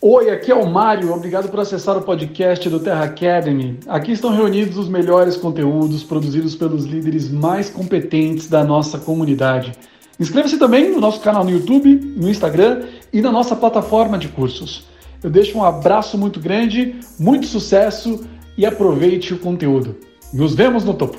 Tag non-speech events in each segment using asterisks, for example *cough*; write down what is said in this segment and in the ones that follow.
Oi, aqui é o Mário. Obrigado por acessar o podcast do Terra Academy. Aqui estão reunidos os melhores conteúdos produzidos pelos líderes mais competentes da nossa comunidade. Inscreva-se também no nosso canal no YouTube, no Instagram e na nossa plataforma de cursos. Eu deixo um abraço muito grande, muito sucesso e aproveite o conteúdo. Nos vemos no topo.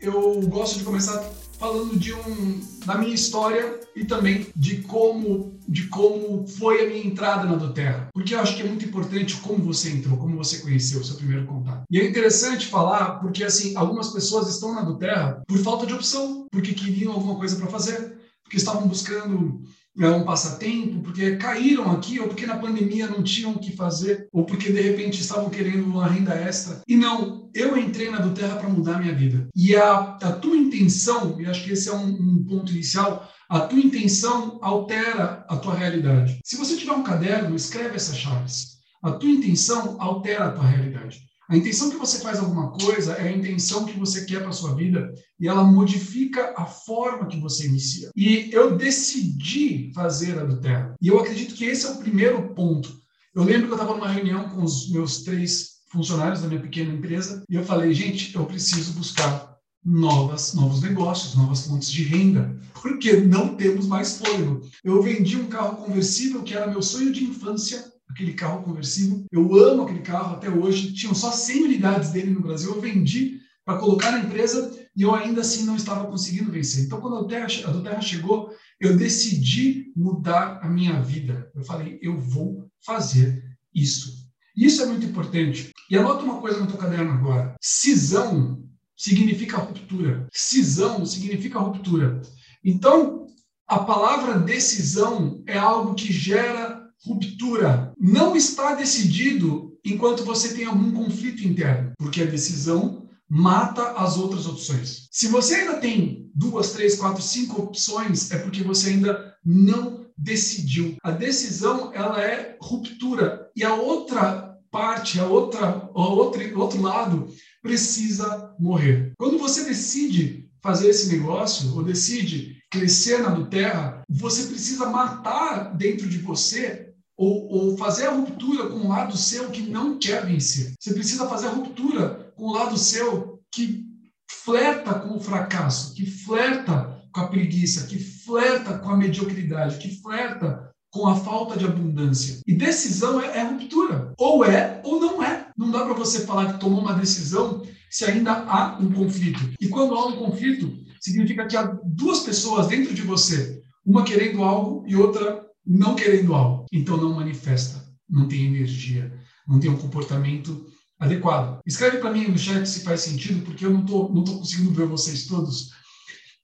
Eu gosto de começar falando de um da minha história e também de como de como foi a minha entrada na Doterra, porque eu acho que é muito importante como você entrou, como você conheceu o seu primeiro contato. E é interessante falar porque assim algumas pessoas estão na Doterra por falta de opção, porque queriam alguma coisa para fazer, porque estavam buscando é um passatempo, porque caíram aqui, ou porque na pandemia não tinham o que fazer, ou porque de repente estavam querendo uma renda extra. E não, eu entrei na do Terra para mudar a minha vida. E a, a tua intenção, e acho que esse é um, um ponto inicial, a tua intenção altera a tua realidade. Se você tiver um caderno, escreve essas chaves. A tua intenção altera a tua realidade. A intenção que você faz alguma coisa é a intenção que você quer para sua vida e ela modifica a forma que você inicia. E eu decidi fazer a do Terra. E eu acredito que esse é o primeiro ponto. Eu lembro que eu estava numa reunião com os meus três funcionários da minha pequena empresa e eu falei, gente, eu preciso buscar novas, novos negócios, novas fontes de renda, porque não temos mais fôlego. Eu vendi um carro conversível que era meu sonho de infância aquele carro conversível. Eu amo aquele carro até hoje. Tinham só 100 unidades dele no Brasil. Eu vendi para colocar na empresa e eu ainda assim não estava conseguindo vencer. Então, quando a Terra, a do chegou, eu decidi mudar a minha vida. Eu falei, eu vou fazer isso. Isso é muito importante. E anota uma coisa no teu caderno agora. Cisão significa ruptura. Cisão significa ruptura. Então, a palavra decisão é algo que gera ruptura não está decidido enquanto você tem algum conflito interno, porque a decisão mata as outras opções. Se você ainda tem duas, três, quatro, cinco opções, é porque você ainda não decidiu. A decisão ela é ruptura e a outra parte, a outra, outra, outro lado precisa morrer. Quando você decide fazer esse negócio ou decide crescer na Terra, você precisa matar dentro de você ou, ou, fazer a ruptura com o lado seu que não quer vencer. Você precisa fazer a ruptura com o lado seu que flerta com o fracasso, que flerta com a preguiça, que flerta com a mediocridade, que flerta com a falta de abundância. E decisão é, é ruptura. Ou é ou não é. Não dá para você falar que tomou uma decisão se ainda há um conflito. E quando há um conflito, significa que há duas pessoas dentro de você, uma querendo algo e outra não querendo algo, então não manifesta, não tem energia, não tem um comportamento adequado. Escreve para mim no chat se faz sentido, porque eu não estou não tô conseguindo ver vocês todos.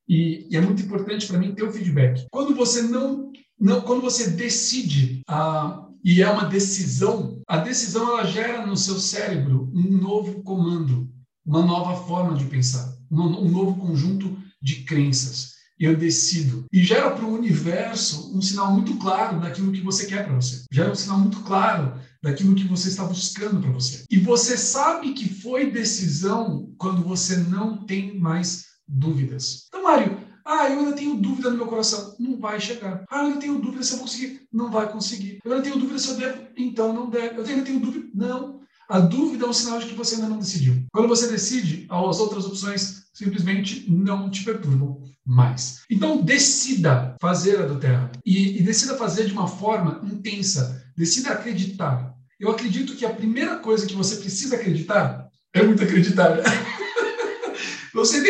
E, e é muito importante para mim ter o feedback. Quando você não, não quando você decide a e é uma decisão, a decisão ela gera no seu cérebro um novo comando, uma nova forma de pensar, um, um novo conjunto de crenças eu decido. E gera para o universo um sinal muito claro daquilo que você quer para você. Gera um sinal muito claro daquilo que você está buscando para você. E você sabe que foi decisão quando você não tem mais dúvidas. Então, Mário, ah, eu ainda tenho dúvida no meu coração. Não vai chegar. Ah, eu ainda tenho dúvida se eu conseguir. Não vai conseguir. Eu ainda tenho dúvida se eu devo. Então, não deve. Eu ainda tenho dúvida. Não. A dúvida é um sinal de que você ainda não decidiu. Quando você decide, as outras opções simplesmente não te perturbam mais. Então, decida fazer a do Terra. E, e decida fazer de uma forma intensa. Decida acreditar. Eu acredito que a primeira coisa que você precisa acreditar é muito acreditar. *laughs* Você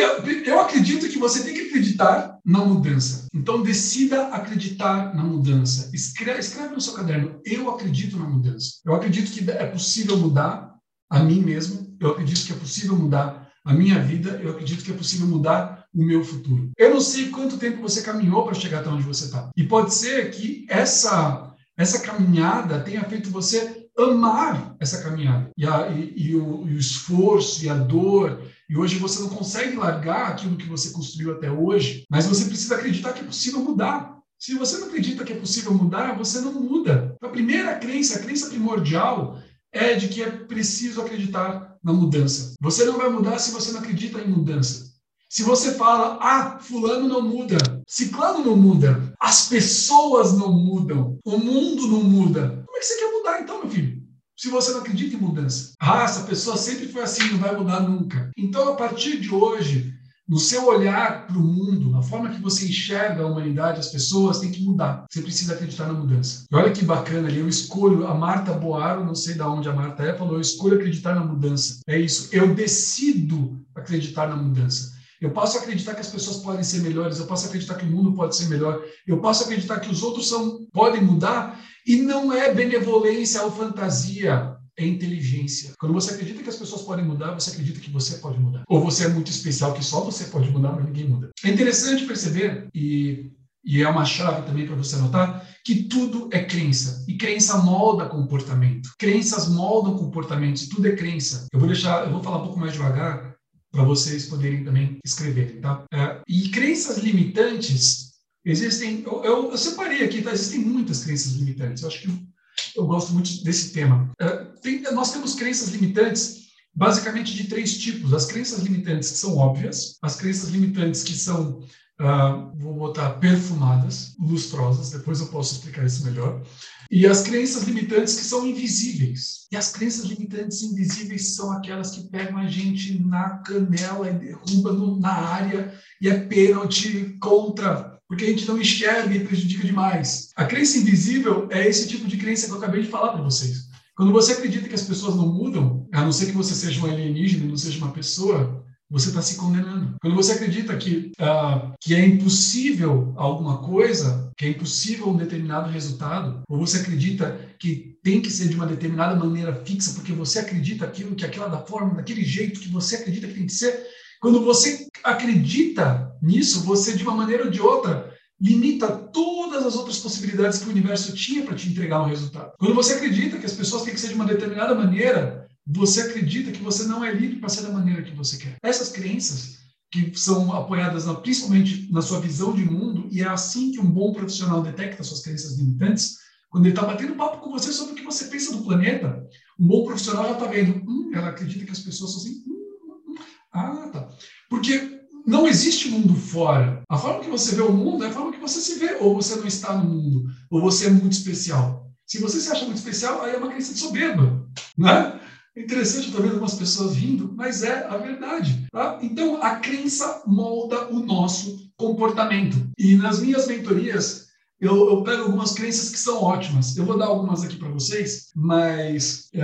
eu acredito que você tem que acreditar na mudança. Então, decida acreditar na mudança. Escreve, escreve no seu caderno: Eu acredito na mudança. Eu acredito que é possível mudar a mim mesmo. Eu acredito que é possível mudar a minha vida. Eu acredito que é possível mudar o meu futuro. Eu não sei quanto tempo você caminhou para chegar até onde você está. E pode ser que essa, essa caminhada tenha feito você amar essa caminhada. E, a, e, e, o, e o esforço e a dor e hoje você não consegue largar aquilo que você construiu até hoje, mas você precisa acreditar que é possível mudar. Se você não acredita que é possível mudar, você não muda. A primeira crença, a crença primordial, é de que é preciso acreditar na mudança. Você não vai mudar se você não acredita em mudança. Se você fala, ah, fulano não muda, ciclano não muda, As pessoas não mudam, o mundo não muda. Como é que você quer mudar então, meu filho? Se você não acredita em mudança. Ah, essa pessoa sempre foi assim, não vai mudar nunca. Então, a partir de hoje, no seu olhar para o mundo, na forma que você enxerga a humanidade, as pessoas, tem que mudar. Você precisa acreditar na mudança. E olha que bacana ali, eu escolho, a Marta Boaro, não sei de onde a Marta é, falou, eu escolho acreditar na mudança. É isso, eu decido acreditar na mudança. Eu posso acreditar que as pessoas podem ser melhores, eu posso acreditar que o mundo pode ser melhor, eu posso acreditar que os outros são, podem mudar, e não é benevolência ou fantasia é inteligência. Quando você acredita que as pessoas podem mudar, você acredita que você pode mudar. Ou você é muito especial, que só você pode mudar, mas ninguém muda. É interessante perceber, e, e é uma chave também para você anotar, que tudo é crença. E crença molda comportamento. Crenças moldam comportamentos, tudo é crença. Eu vou deixar, eu vou falar um pouco mais devagar para vocês poderem também escreverem, tá? É, e crenças limitantes existem. Eu, eu, eu separei aqui, tá? Existem muitas crenças limitantes. Eu acho que eu gosto muito desse tema. É, tem, nós temos crenças limitantes basicamente de três tipos. As crenças limitantes que são óbvias, as crenças limitantes que são, uh, vou botar, perfumadas, lustrosas, depois eu posso explicar isso melhor, e as crenças limitantes que são invisíveis. E as crenças limitantes invisíveis são aquelas que pegam a gente na canela e derrubam na área e é pênalti contra porque a gente não enxerga e prejudica demais. A crença invisível é esse tipo de crença que eu acabei de falar para vocês. Quando você acredita que as pessoas não mudam, a não ser que você seja um alienígena, não seja uma pessoa, você está se condenando. Quando você acredita que, uh, que é impossível alguma coisa, que é impossível um determinado resultado, ou você acredita que tem que ser de uma determinada maneira fixa, porque você acredita aquilo, que aquela da forma, daquele jeito que você acredita que tem que ser, quando você acredita nisso, você, de uma maneira ou de outra, limita todas as outras possibilidades que o universo tinha para te entregar um resultado. Quando você acredita que as pessoas têm que ser de uma determinada maneira, você acredita que você não é livre para ser da maneira que você quer. Essas crenças que são apoiadas na, principalmente na sua visão de mundo, e é assim que um bom profissional detecta suas crenças limitantes, quando ele está batendo papo com você sobre o que você pensa do planeta, um bom profissional já está vendo, hum, ela acredita que as pessoas são assim, hum, ah, tá. Porque não existe mundo fora. A forma que você vê o mundo é a forma que você se vê. Ou você não está no mundo, ou você é muito especial. Se você se acha muito especial, aí é uma crença de soberba, né? É interessante, vendo algumas pessoas rindo, mas é a verdade. Tá? Então, a crença molda o nosso comportamento. E nas minhas mentorias, eu, eu, pego algumas crenças que são ótimas. Eu vou dar algumas aqui para vocês, mas é,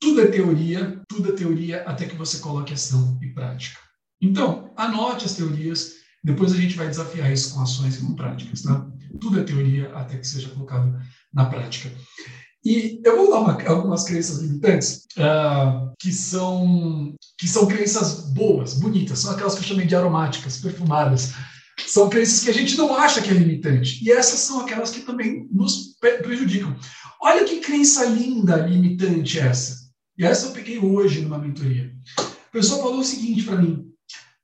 tudo é teoria, tudo é teoria até que você coloque ação e prática. Então, anote as teorias, depois a gente vai desafiar isso com ações e com práticas, tá? Tudo é teoria até que seja colocado na prática. E eu vou dar uma, algumas crenças limitantes uh, que são que são crenças boas, bonitas, são aquelas que eu chamei de aromáticas, perfumadas. São crenças que a gente não acha que é limitante. E essas são aquelas que também nos prejudicam. Olha que crença linda, limitante essa. E essa eu peguei hoje numa mentoria. A pessoa falou o seguinte para mim: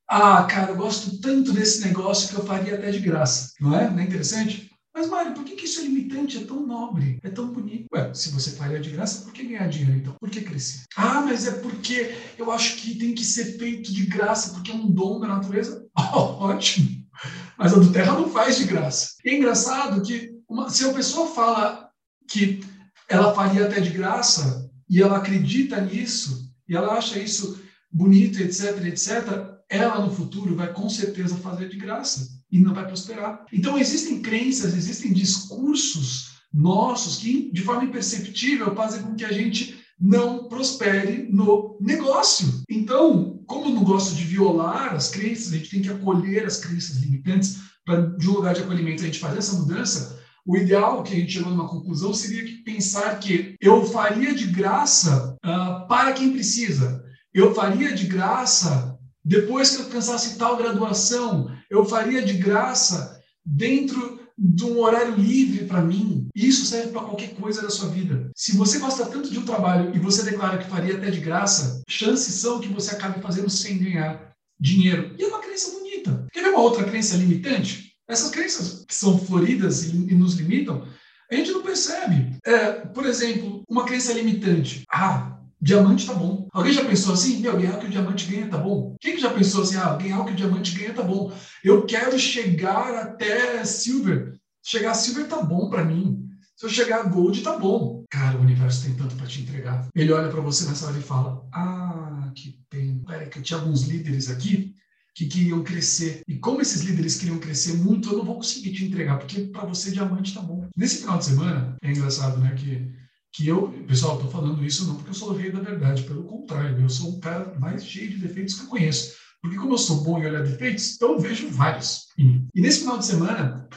Ah, cara, eu gosto tanto desse negócio que eu faria até de graça. Não é? Não é interessante? Mas, Mário, por que, que isso é limitante? É tão nobre, é tão bonito. Ué, se você faria de graça, por que ganhar dinheiro então? Por que crescer? Ah, mas é porque eu acho que tem que ser feito de graça, porque é um dom da natureza. *laughs* Oh, ótimo. Mas a do Terra não faz de graça. E é engraçado que uma, se a pessoa fala que ela faria até de graça e ela acredita nisso e ela acha isso bonito, etc, etc, ela no futuro vai com certeza fazer de graça e não vai prosperar. Então existem crenças, existem discursos nossos que de forma imperceptível fazem com que a gente não prospere no negócio. Então, como eu não gosto de violar as crenças, a gente tem que acolher as crenças limitantes para, de um lugar de acolhimento, a gente fazer essa mudança. O ideal, que a gente chegou numa conclusão, seria que pensar que eu faria de graça uh, para quem precisa. Eu faria de graça depois que eu alcançasse tal graduação. Eu faria de graça dentro de um horário livre para mim. Isso serve para qualquer coisa da sua vida. Se você gosta tanto de um trabalho e você declara que faria até de graça, chances são que você acabe fazendo sem ganhar dinheiro. E é uma crença bonita. Quer ver uma outra crença limitante? Essas crenças que são floridas e, nos limitam, a gente não percebe. É, por exemplo, uma crença limitante. Ah, Diamante tá bom. Alguém já pensou assim? Meu, ganhar o que o diamante ganha tá bom. Quem que já pensou assim? Ah, ganhar o que o diamante ganha tá bom. Eu quero chegar até silver. Chegar a Silver tá bom para mim. Se eu chegar a Gold, tá bom. Cara, o universo tem tanto para te entregar. Ele olha para você nessa hora e fala: Ah, que pena. Pera, que eu tinha alguns líderes aqui que queriam crescer. E como esses líderes queriam crescer muito, eu não vou conseguir te entregar, porque para você diamante tá bom. Nesse final de semana, é engraçado, né, que que eu, pessoal, estou falando isso não porque eu sou o rei da verdade, pelo contrário, eu sou o cara mais cheio de defeitos que eu conheço. Porque como eu sou bom em olhar defeitos, eu vejo vários em mim. E nesse final de semana,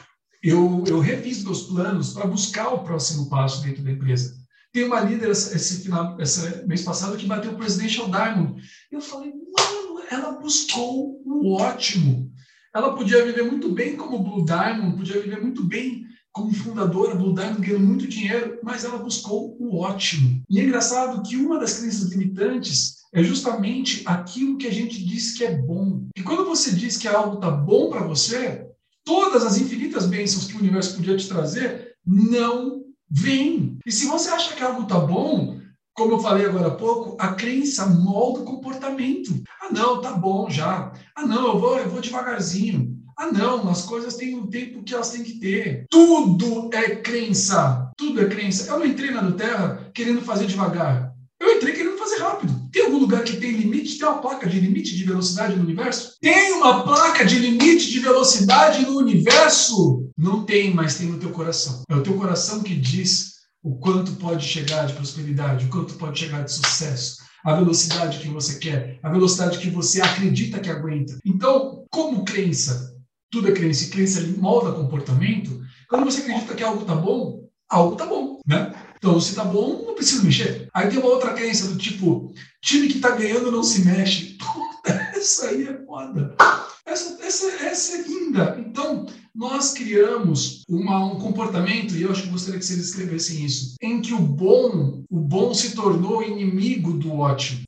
eu, eu refiz meus planos para buscar o próximo passo dentro da empresa. Tem uma líder esse final, esse mês passado que bateu o Presidential Diamond. Eu falei, mano, ela buscou o ótimo. Ela podia viver muito bem como Blue Diamond, podia viver muito bem como fundadora, Blue Diamond ganhando muito dinheiro, mas ela buscou o ótimo. E é engraçado que uma das crenças limitantes é justamente aquilo que a gente diz que é bom. E quando você diz que algo está bom para você, todas as infinitas bênçãos que o universo podia te trazer não vêm. E se você acha que algo está bom, como eu falei agora há pouco, a crença molda o comportamento. Ah, não, tá bom já. Ah, não, eu vou, eu vou devagarzinho. Ah, não, as coisas têm o tempo que elas têm que ter. Tudo é crença. Tudo é crença. Eu não entrei na Terra querendo fazer devagar. Eu entrei querendo fazer rápido. Tem algum lugar que tem limite? Tem uma placa de limite de velocidade no universo? Tem uma placa de limite de velocidade no universo? Não tem, mas tem no teu coração. É o teu coração que diz o quanto pode chegar de prosperidade, o quanto pode chegar de sucesso, a velocidade que você quer, a velocidade que você acredita que aguenta. Então, como crença, tudo é crença e crença molda comportamento, quando você acredita que algo tá bom, algo tá bom, né? Então, se tá bom, não precisa mexer. Aí tem uma outra crença do tipo, time que tá ganhando não se mexe. *laughs* Puta, essa aí é foda. Essa, essa, essa é linda. Então, nós criamos uma, um comportamento, e eu acho que gostaria que vocês escrevessem isso, em que o bom, o bom se tornou inimigo do ótimo.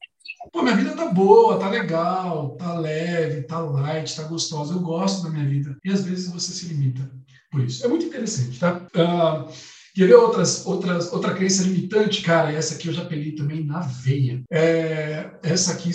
Pô, minha vida tá boa, tá legal, tá leve, tá light, tá gostosa. Eu gosto da minha vida. E às vezes você se limita por isso. É muito interessante, tá? Uh, Quer ver outras, outras, outra crença limitante, cara? Essa aqui eu já peguei também na veia. É, essa aqui,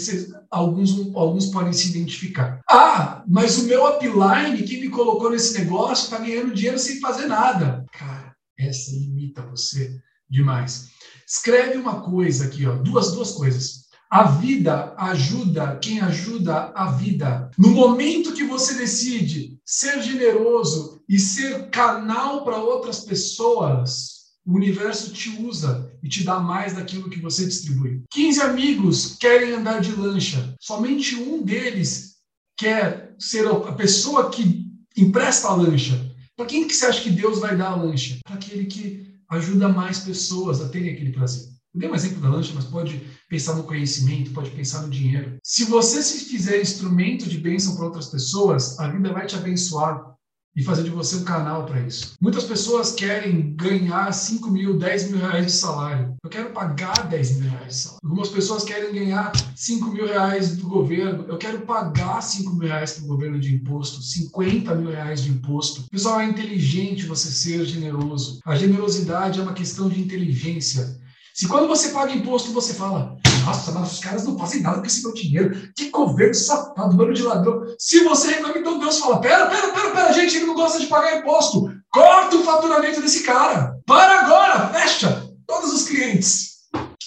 alguns, alguns podem se identificar. Ah, mas o meu upline, que me colocou nesse negócio, está ganhando dinheiro sem fazer nada. Cara, essa limita você demais. Escreve uma coisa aqui, ó, duas, duas coisas. A vida ajuda quem ajuda a vida. No momento que você decide ser generoso e ser canal para outras pessoas, o universo te usa e te dá mais daquilo que você distribui. 15 amigos querem andar de lancha. Somente um deles quer ser a pessoa que empresta a lancha. Para quem que você acha que Deus vai dar a lancha? Para aquele que ajuda mais pessoas a terem aquele prazer. Eu dei um exemplo da lancha, mas pode pensar no conhecimento, pode pensar no dinheiro. Se você se fizer instrumento de bênção para outras pessoas, a vida vai te abençoar e fazer de você um canal para isso. Muitas pessoas querem ganhar 5 mil, 10 mil reais de salário. Eu quero pagar 10 mil reais de salário. Algumas pessoas querem ganhar 5 mil reais do governo. Eu quero pagar 5 mil reais para o governo de imposto, 50 mil reais de imposto. Pessoal, é inteligente você ser generoso. A generosidade é uma questão de inteligência. Se quando você paga imposto, você fala, nossa, mas os caras não fazem nada com esse meu dinheiro. Que governo safado, bando de ladrão. Se você reclama, então Deus fala, pera, pera, pera, pera, gente, ele não gosta de pagar imposto. Corta o faturamento desse cara. Para agora, fecha todos os clientes.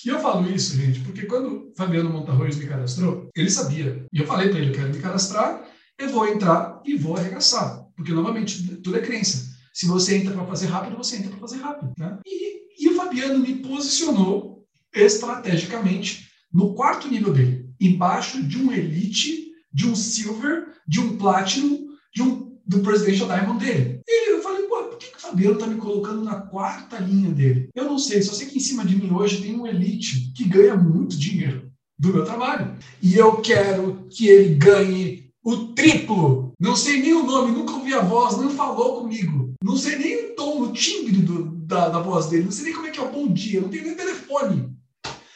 E eu falo isso, gente, porque quando Fabiano Montarroz me cadastrou, ele sabia. E eu falei para ele, eu quero me cadastrar, eu vou entrar e vou arregaçar. Porque, novamente, tudo é crença. Se você entra para fazer rápido, você entra para fazer rápido. Né? E e o Fabiano me posicionou estrategicamente no quarto nível dele, embaixo de um Elite, de um Silver, de um Platinum, de um, do Presidential Diamond dele. E eu falei, pô, por que, que o Fabiano está me colocando na quarta linha dele? Eu não sei, só sei que em cima de mim hoje tem um Elite que ganha muito dinheiro do meu trabalho. E eu quero que ele ganhe o triplo. Não sei nem o nome, nunca ouvi a voz, não falou comigo. Não sei nem o tom, o timbre do, da, da voz dele, não sei nem como é que é o bom dia, não tenho nem telefone.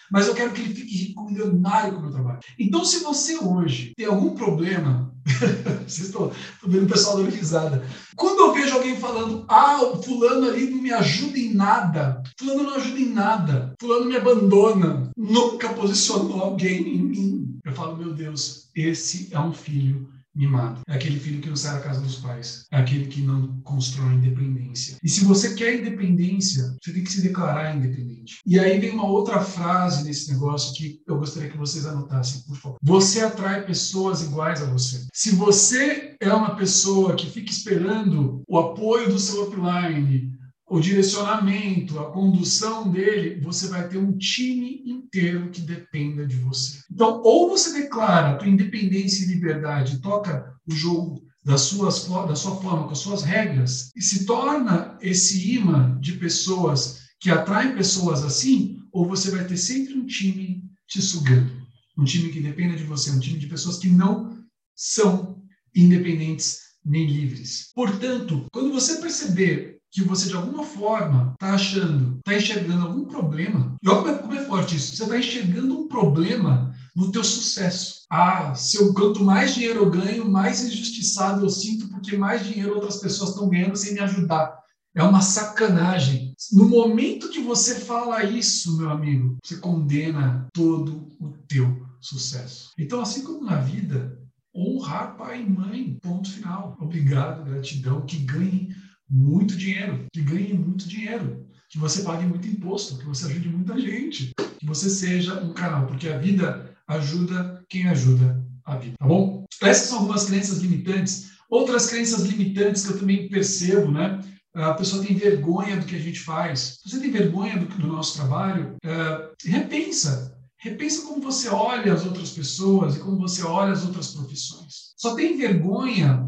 Mas eu quero que ele fique rico, milionário com o meu trabalho. Então, se você hoje tem algum problema, *laughs* vocês estão, vendo o pessoal dando risada. Quando eu vejo alguém falando, ah, o fulano ali não me ajuda em nada, fulano não ajuda em nada, fulano me abandona, nunca posicionou alguém em mim. Eu falo, meu Deus, esse é um filho mimado. É aquele filho que não sai da casa dos pais. É aquele que não constrói independência. E se você quer independência, você tem que se declarar independente. E aí vem uma outra frase nesse negócio que eu gostaria que vocês anotassem, por favor. Você atrai pessoas iguais a você. Se você é uma pessoa que fica esperando o apoio do seu upline, o direcionamento, a condução dele, você vai ter um time inteiro que dependa de você. Então, ou você declara a tua independência e liberdade, toca o jogo das suas, da sua forma, com as suas regras, e se torna esse imã de pessoas que atraem pessoas assim, ou você vai ter sempre um time te sugando. Um time que dependa de você, um time de pessoas que não são independentes nem livres. Portanto, quando você perceber que você de alguma forma está achando, está enxergando algum problema. E olha como é, forte isso. Você está enxergando um problema no teu sucesso. Ah, se eu quanto mais dinheiro eu ganho, mais injustiçado eu sinto porque mais dinheiro outras pessoas estão ganhando sem me ajudar. É uma sacanagem. No momento que você fala isso, meu amigo, você condena todo o teu sucesso. Então, assim como na vida, honrar pai e mãe, ponto final. Obrigado, gratidão, que ganhe muito dinheiro, que ganhe muito dinheiro, que você pague muito imposto, que você ajude muita gente, que você seja um canal, porque a vida ajuda quem ajuda a vida, tá bom? Essas são algumas crenças limitantes. Outras crenças limitantes que eu também percebo, né? A pessoa tem vergonha do que a gente faz. Você tem vergonha do, do nosso trabalho? Uh, repensa. Repensa como você olha as outras pessoas e como você olha as outras profissões. Só tem vergonha.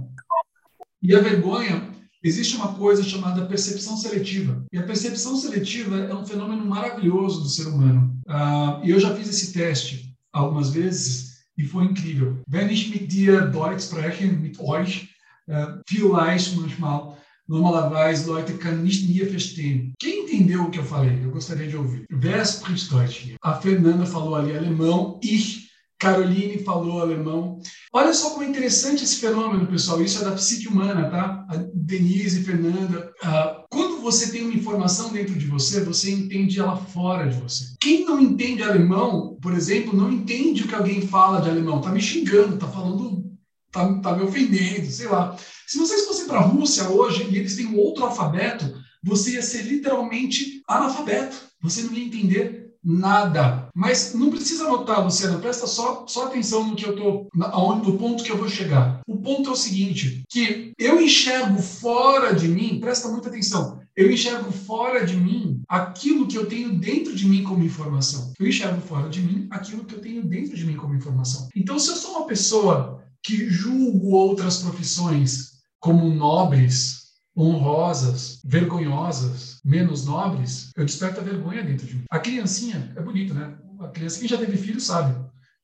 E a vergonha Existe uma coisa chamada percepção seletiva. E a percepção seletiva é um fenômeno maravilhoso do ser humano. Uh, e eu já fiz esse teste algumas vezes e foi incrível. Wenn ich mit dir Deutsch spreche, mit euch, uh, vielleicht manchmal, normalerweise Leute kann nicht mehr verstehen. Quem entendeu o que eu falei? Eu gostaria de ouvir. Wer spricht Deutsch? A Fernanda falou ali alemão, ich Caroline falou alemão. Olha só como é interessante esse fenômeno, pessoal. Isso é da psique humana, tá? A Denise, Fernanda. Uh, quando você tem uma informação dentro de você, você entende ela fora de você. Quem não entende alemão, por exemplo, não entende o que alguém fala de alemão. Tá me xingando, tá falando, tá, tá me ofendendo, sei lá. Se vocês fossem para a Rússia hoje e eles têm um outro alfabeto, você ia ser literalmente analfabeto. Você não ia entender nada. Mas não precisa anotar, Luciano, presta só, só atenção no que eu tô, aonde, no ponto que eu vou chegar. O ponto é o seguinte, que eu enxergo fora de mim, presta muita atenção, eu enxergo fora de mim aquilo que eu tenho dentro de mim como informação. Eu enxergo fora de mim aquilo que eu tenho dentro de mim como informação. Então, se eu sou uma pessoa que julgo outras profissões como nobres, honrosas, vergonhosas, menos nobres, eu desperto a vergonha dentro de mim. A criancinha, é bonito, né? A criança, quem já teve filho sabe.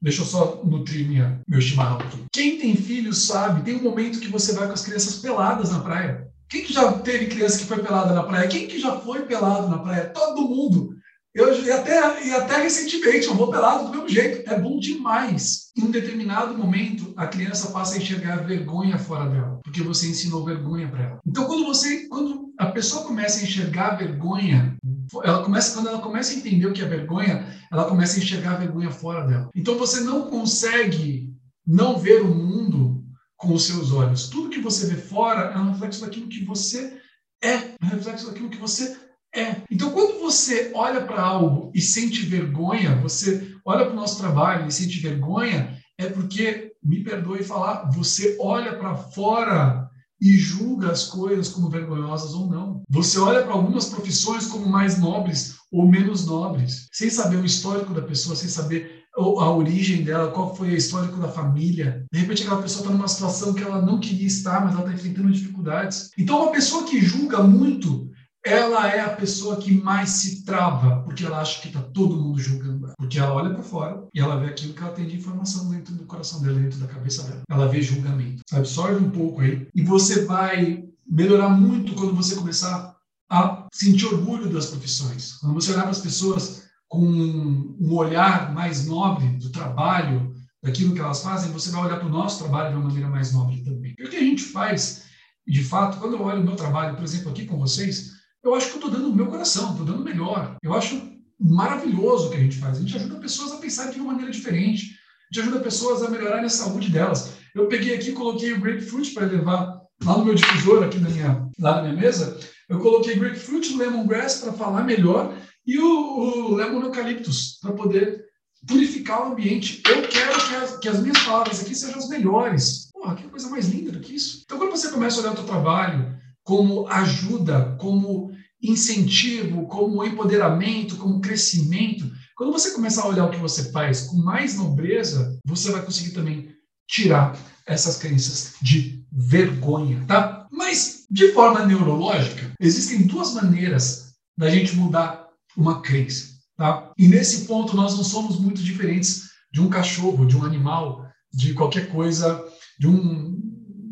Deixa eu só nutrir minha, meu chimarrão aqui. Quem tem filho sabe, tem um momento que você vai com as crianças peladas na praia. Quem que já teve criança que foi pelada na praia? Quem que já foi pelado na praia? Todo mundo. Eu, e, até, e até recentemente, eu vou pelado do mesmo jeito. É bom demais. Em um determinado momento, a criança passa a enxergar vergonha fora dela, porque você ensinou vergonha para ela. Então, quando você, quando a pessoa começa a enxergar vergonha, ela começa, quando ela começa a entender o que é vergonha, ela começa a enxergar vergonha fora dela. Então, você não consegue não ver o mundo com os seus olhos. Tudo que você vê fora é um reflexo daquilo que você é, é um reflexo daquilo que você é. Então, quando você olha para algo e sente vergonha, você olha para o nosso trabalho e sente vergonha, é porque, me perdoe falar, você olha para fora e julga as coisas como vergonhosas ou não. Você olha para algumas profissões como mais nobres ou menos nobres, sem saber o histórico da pessoa, sem saber a origem dela, qual foi o histórico da família. De repente, aquela pessoa está numa situação que ela não queria estar, mas ela está enfrentando dificuldades. Então, uma pessoa que julga muito ela é a pessoa que mais se trava, porque ela acha que está todo mundo julgando ela. Porque ela olha para fora e ela vê aquilo que ela tem de informação dentro do coração dela, dentro da cabeça dela. Ela vê julgamento. Absorve um pouco aí e você vai melhorar muito quando você começar a sentir orgulho das profissões. Quando você olhar para as pessoas com um olhar mais nobre do trabalho, daquilo que elas fazem, você vai olhar para o nosso trabalho de uma maneira mais nobre também. E o que a gente faz, de fato, quando eu olho o meu trabalho, por exemplo, aqui com vocês, eu acho que eu estou dando o meu coração, estou dando o melhor. Eu acho maravilhoso o que a gente faz. A gente ajuda pessoas a pensar de uma maneira diferente. A gente ajuda pessoas a melhorarem a saúde delas. Eu peguei aqui, coloquei o grapefruit para levar lá no meu difusor, aqui na minha, lá na minha mesa. Eu coloquei grapefruit, lemongrass para falar melhor e o, o lemon eucaliptus para poder purificar o ambiente. Eu quero que as, que as, minhas palavras aqui sejam as melhores. Porra, que coisa mais linda do que isso. Então, quando você começa a olhar o seu trabalho como ajuda, como incentivo, como empoderamento, como crescimento, quando você começar a olhar o que você faz com mais nobreza, você vai conseguir também tirar essas crenças de vergonha, tá? Mas, de forma neurológica, existem duas maneiras da gente mudar uma crença, tá? E nesse ponto nós não somos muito diferentes de um cachorro, de um animal, de qualquer coisa, de um,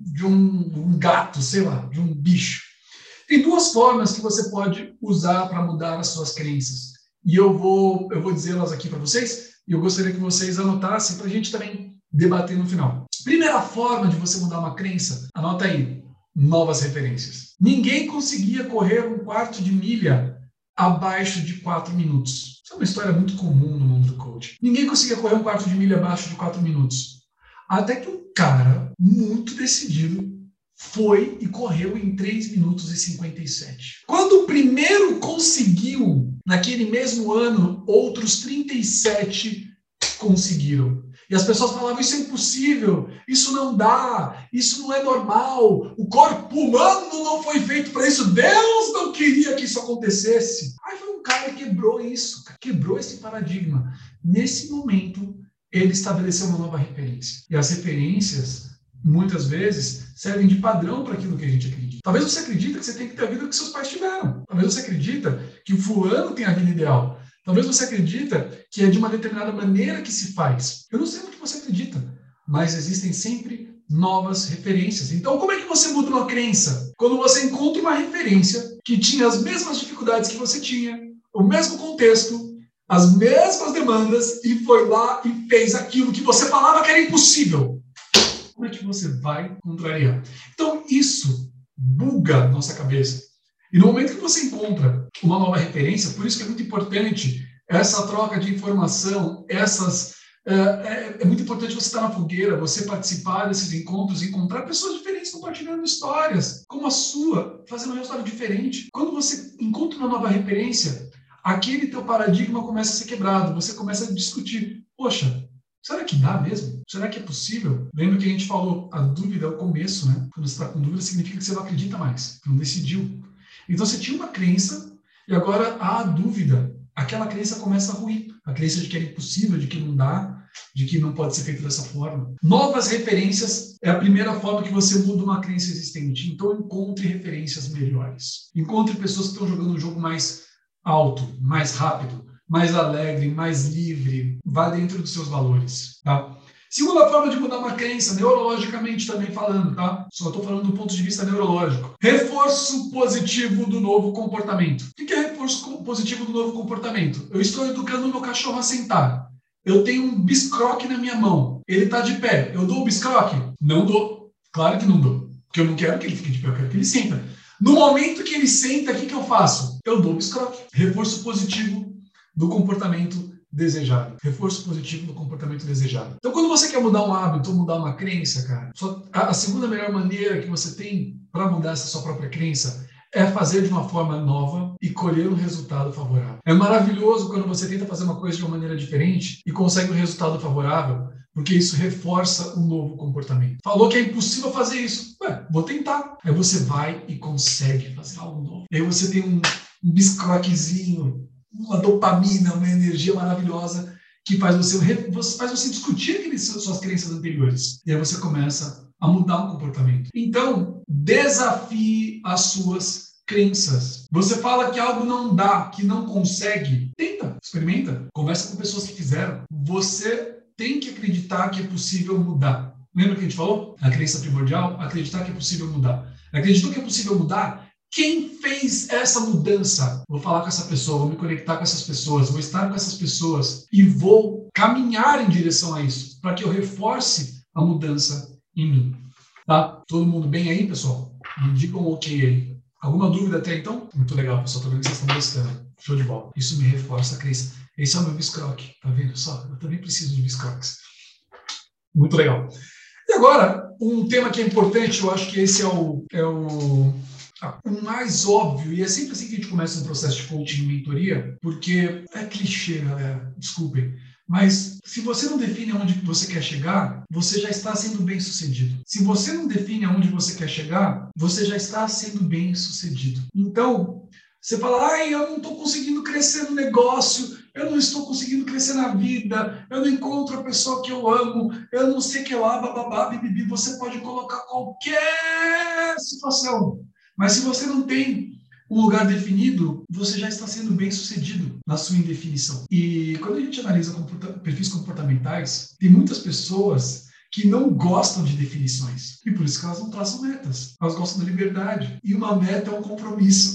de um, gato, sei lá, de um bicho. Tem duas formas que você pode usar para mudar as suas crenças e eu vou, eu vou dizê-las aqui para vocês, e eu gostaria que vocês anotassem para a gente também debater no final. Primeira forma de você mudar uma crença, anota aí, novas referências. Ninguém conseguia correr um quarto de milha abaixo de quatro minutos. Isso é uma história muito comum no mundo do coaching. Ninguém conseguia correr um quarto de milha abaixo de quatro minutos. Até que um cara muito decidido foi e correu em 3 minutos e 57. Quando o primeiro conseguiu, naquele mesmo ano, outros 37 conseguiram. E as pessoas falavam: Isso é impossível, isso não dá, isso não é normal, o corpo humano não foi feito para isso, Deus não queria que isso acontecesse. Aí foi um cara que quebrou isso, quebrou esse paradigma. Nesse momento, ele estabeleceu uma nova referência. E as referências muitas vezes, servem de padrão para aquilo que a gente acredita. Talvez você acredita que você tem que ter a vida que seus pais tiveram. Talvez você acredita que o fulano tem a vida ideal. Talvez você acredita que é de uma determinada maneira que se faz. Eu não sei no que você acredita, mas existem sempre novas referências. Então, como é que você muda uma crença? Quando você encontra uma referência que tinha as mesmas dificuldades que você tinha, o mesmo contexto, as mesmas demandas e foi lá e fez aquilo que você falava que era impossível como é que você vai contrariar? Então, isso buga nossa cabeça. E no momento que você encontra uma nova referência, por isso que é muito importante essa troca de informação, essas. É, é, é muito importante você estar na fogueira, você participar desses encontros, encontrar pessoas diferentes compartilhando histórias, como a sua, fazendo um resultado diferente. Quando você encontra uma nova referência, aquele teu paradigma começa a ser quebrado, você começa a discutir. Poxa, Será que dá mesmo? Será que é possível? Lembra que a gente falou, a dúvida é o começo, né? Quando você está com dúvida, significa que você não acredita mais, não decidiu. Então você tinha uma crença e agora há a dúvida. Aquela crença começa a ruir. A crença de que é impossível, de que não dá, de que não pode ser feito dessa forma. Novas referências é a primeira forma que você muda uma crença existente. Então encontre referências melhores. Encontre pessoas que estão jogando um jogo mais alto, mais rápido, mais alegre, mais livre, vá dentro dos seus valores, tá? Segunda forma de mudar uma crença, neurologicamente também falando, tá? Só estou falando do ponto de vista neurológico. Reforço positivo do novo comportamento. O que é reforço positivo do novo comportamento? Eu estou educando meu cachorro a sentar. Eu tenho um biscroque na minha mão. Ele está de pé. Eu dou o biscroque? Não dou. Claro que não dou. Porque eu não quero que ele fique de pé, eu quero que ele senta. No momento que ele senta, o que, que eu faço? Eu dou o biscroque. Reforço positivo do comportamento desejado. Reforço positivo do comportamento desejado. Então, quando você quer mudar um hábito mudar uma crença, cara, a, a segunda melhor maneira que você tem para mudar essa sua própria crença é fazer de uma forma nova e colher um resultado favorável. É maravilhoso quando você tenta fazer uma coisa de uma maneira diferente e consegue um resultado favorável, porque isso reforça um novo comportamento. Falou que é impossível fazer isso. Ué, vou tentar. Aí você vai e consegue fazer algo novo. Aí você tem um, um biscroquezinho uma dopamina, uma energia maravilhosa que faz você, faz você discutir aquelas suas crenças anteriores. E aí você começa a mudar o comportamento. Então, desafie as suas crenças. Você fala que algo não dá, que não consegue, tenta, experimenta, conversa com pessoas que fizeram. Você tem que acreditar que é possível mudar. Lembra que a gente falou? A crença primordial, acreditar que é possível mudar. Acreditou que é possível mudar? Quem fez essa mudança? Vou falar com essa pessoa, vou me conectar com essas pessoas, vou estar com essas pessoas e vou caminhar em direção a isso, para que eu reforce a mudança em mim. Tá? Todo mundo bem aí, pessoal? Me digam ok aí. Alguma dúvida até então? Muito legal, pessoal. Tô vendo que vocês estão gostando. Show de bola. Isso me reforça crença. Esse é o meu biscroque. Tá vendo só? Eu também preciso de biscroques. Muito legal. E agora, um tema que é importante, eu acho que esse é o, é o, o mais óbvio, e é sempre assim que a gente começa um processo de coaching e mentoria, porque é clichê, galera, desculpem. Mas se você não define aonde você quer chegar, você já está sendo bem sucedido. Se você não define aonde você quer chegar, você já está sendo bem sucedido. Então, você fala, ai, eu não estou conseguindo crescer no negócio, eu não estou conseguindo crescer na vida, eu não encontro a pessoa que eu amo, eu não sei que lá, bababá, bibibi. Você pode colocar qualquer situação. Mas se você não tem um lugar definido, você já está sendo bem sucedido na sua indefinição. E quando a gente analisa comporta perfis comportamentais, tem muitas pessoas que não gostam de definições. E por isso que elas não traçam metas. Elas gostam da liberdade. E uma meta é um compromisso.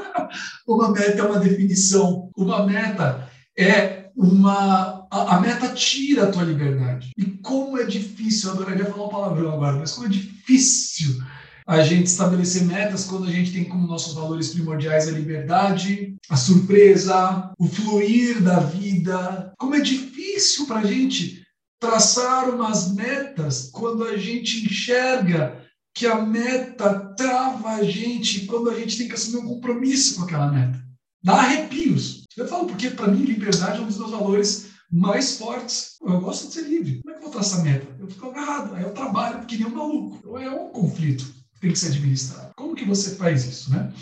*laughs* uma meta é uma definição. Uma meta é uma. A, a, meta tira a tua liberdade. E como é difícil, eu adoraria falar um palavrão agora, mas como é difícil a gente estabelecer metas quando a gente tem como nossos valores primordiais a liberdade, a surpresa, o fluir da vida. Como é difícil para a gente traçar umas metas quando a gente enxerga que a meta trava a gente quando a gente tem que assumir um compromisso com aquela meta. Dá arrepios. Eu falo porque, para mim, liberdade é um dos meus valores mais fortes. Eu gosto de ser livre. Como é que eu vou traçar meta? Eu fico agarrado. Aí eu trabalho que nem um maluco. Então é um conflito tem que ser administrado. Como que você faz isso, né?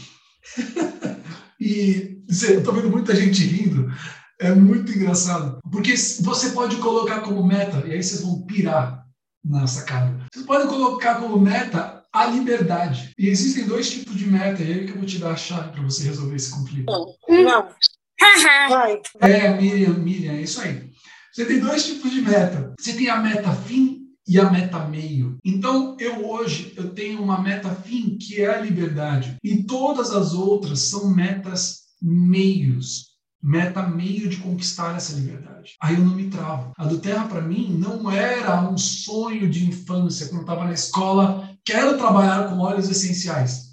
*laughs* e eu estou vendo muita gente rindo, é muito engraçado, porque você pode colocar como meta, e aí vocês vão pirar na sacada, vocês podem colocar como meta a liberdade. E existem dois tipos de meta, e aí que eu vou te dar a chave para você resolver esse conflito. Não. é, Miriam, Miriam, é isso aí. Você tem dois tipos de meta. Você tem a meta fim e a meta meio. Então, eu hoje eu tenho uma meta fim que é a liberdade e todas as outras são metas meios. Meta meio de conquistar essa liberdade. Aí eu não me travo. A do Terra, para mim, não era um sonho de infância, quando eu estava na escola. Quero trabalhar com óleos essenciais.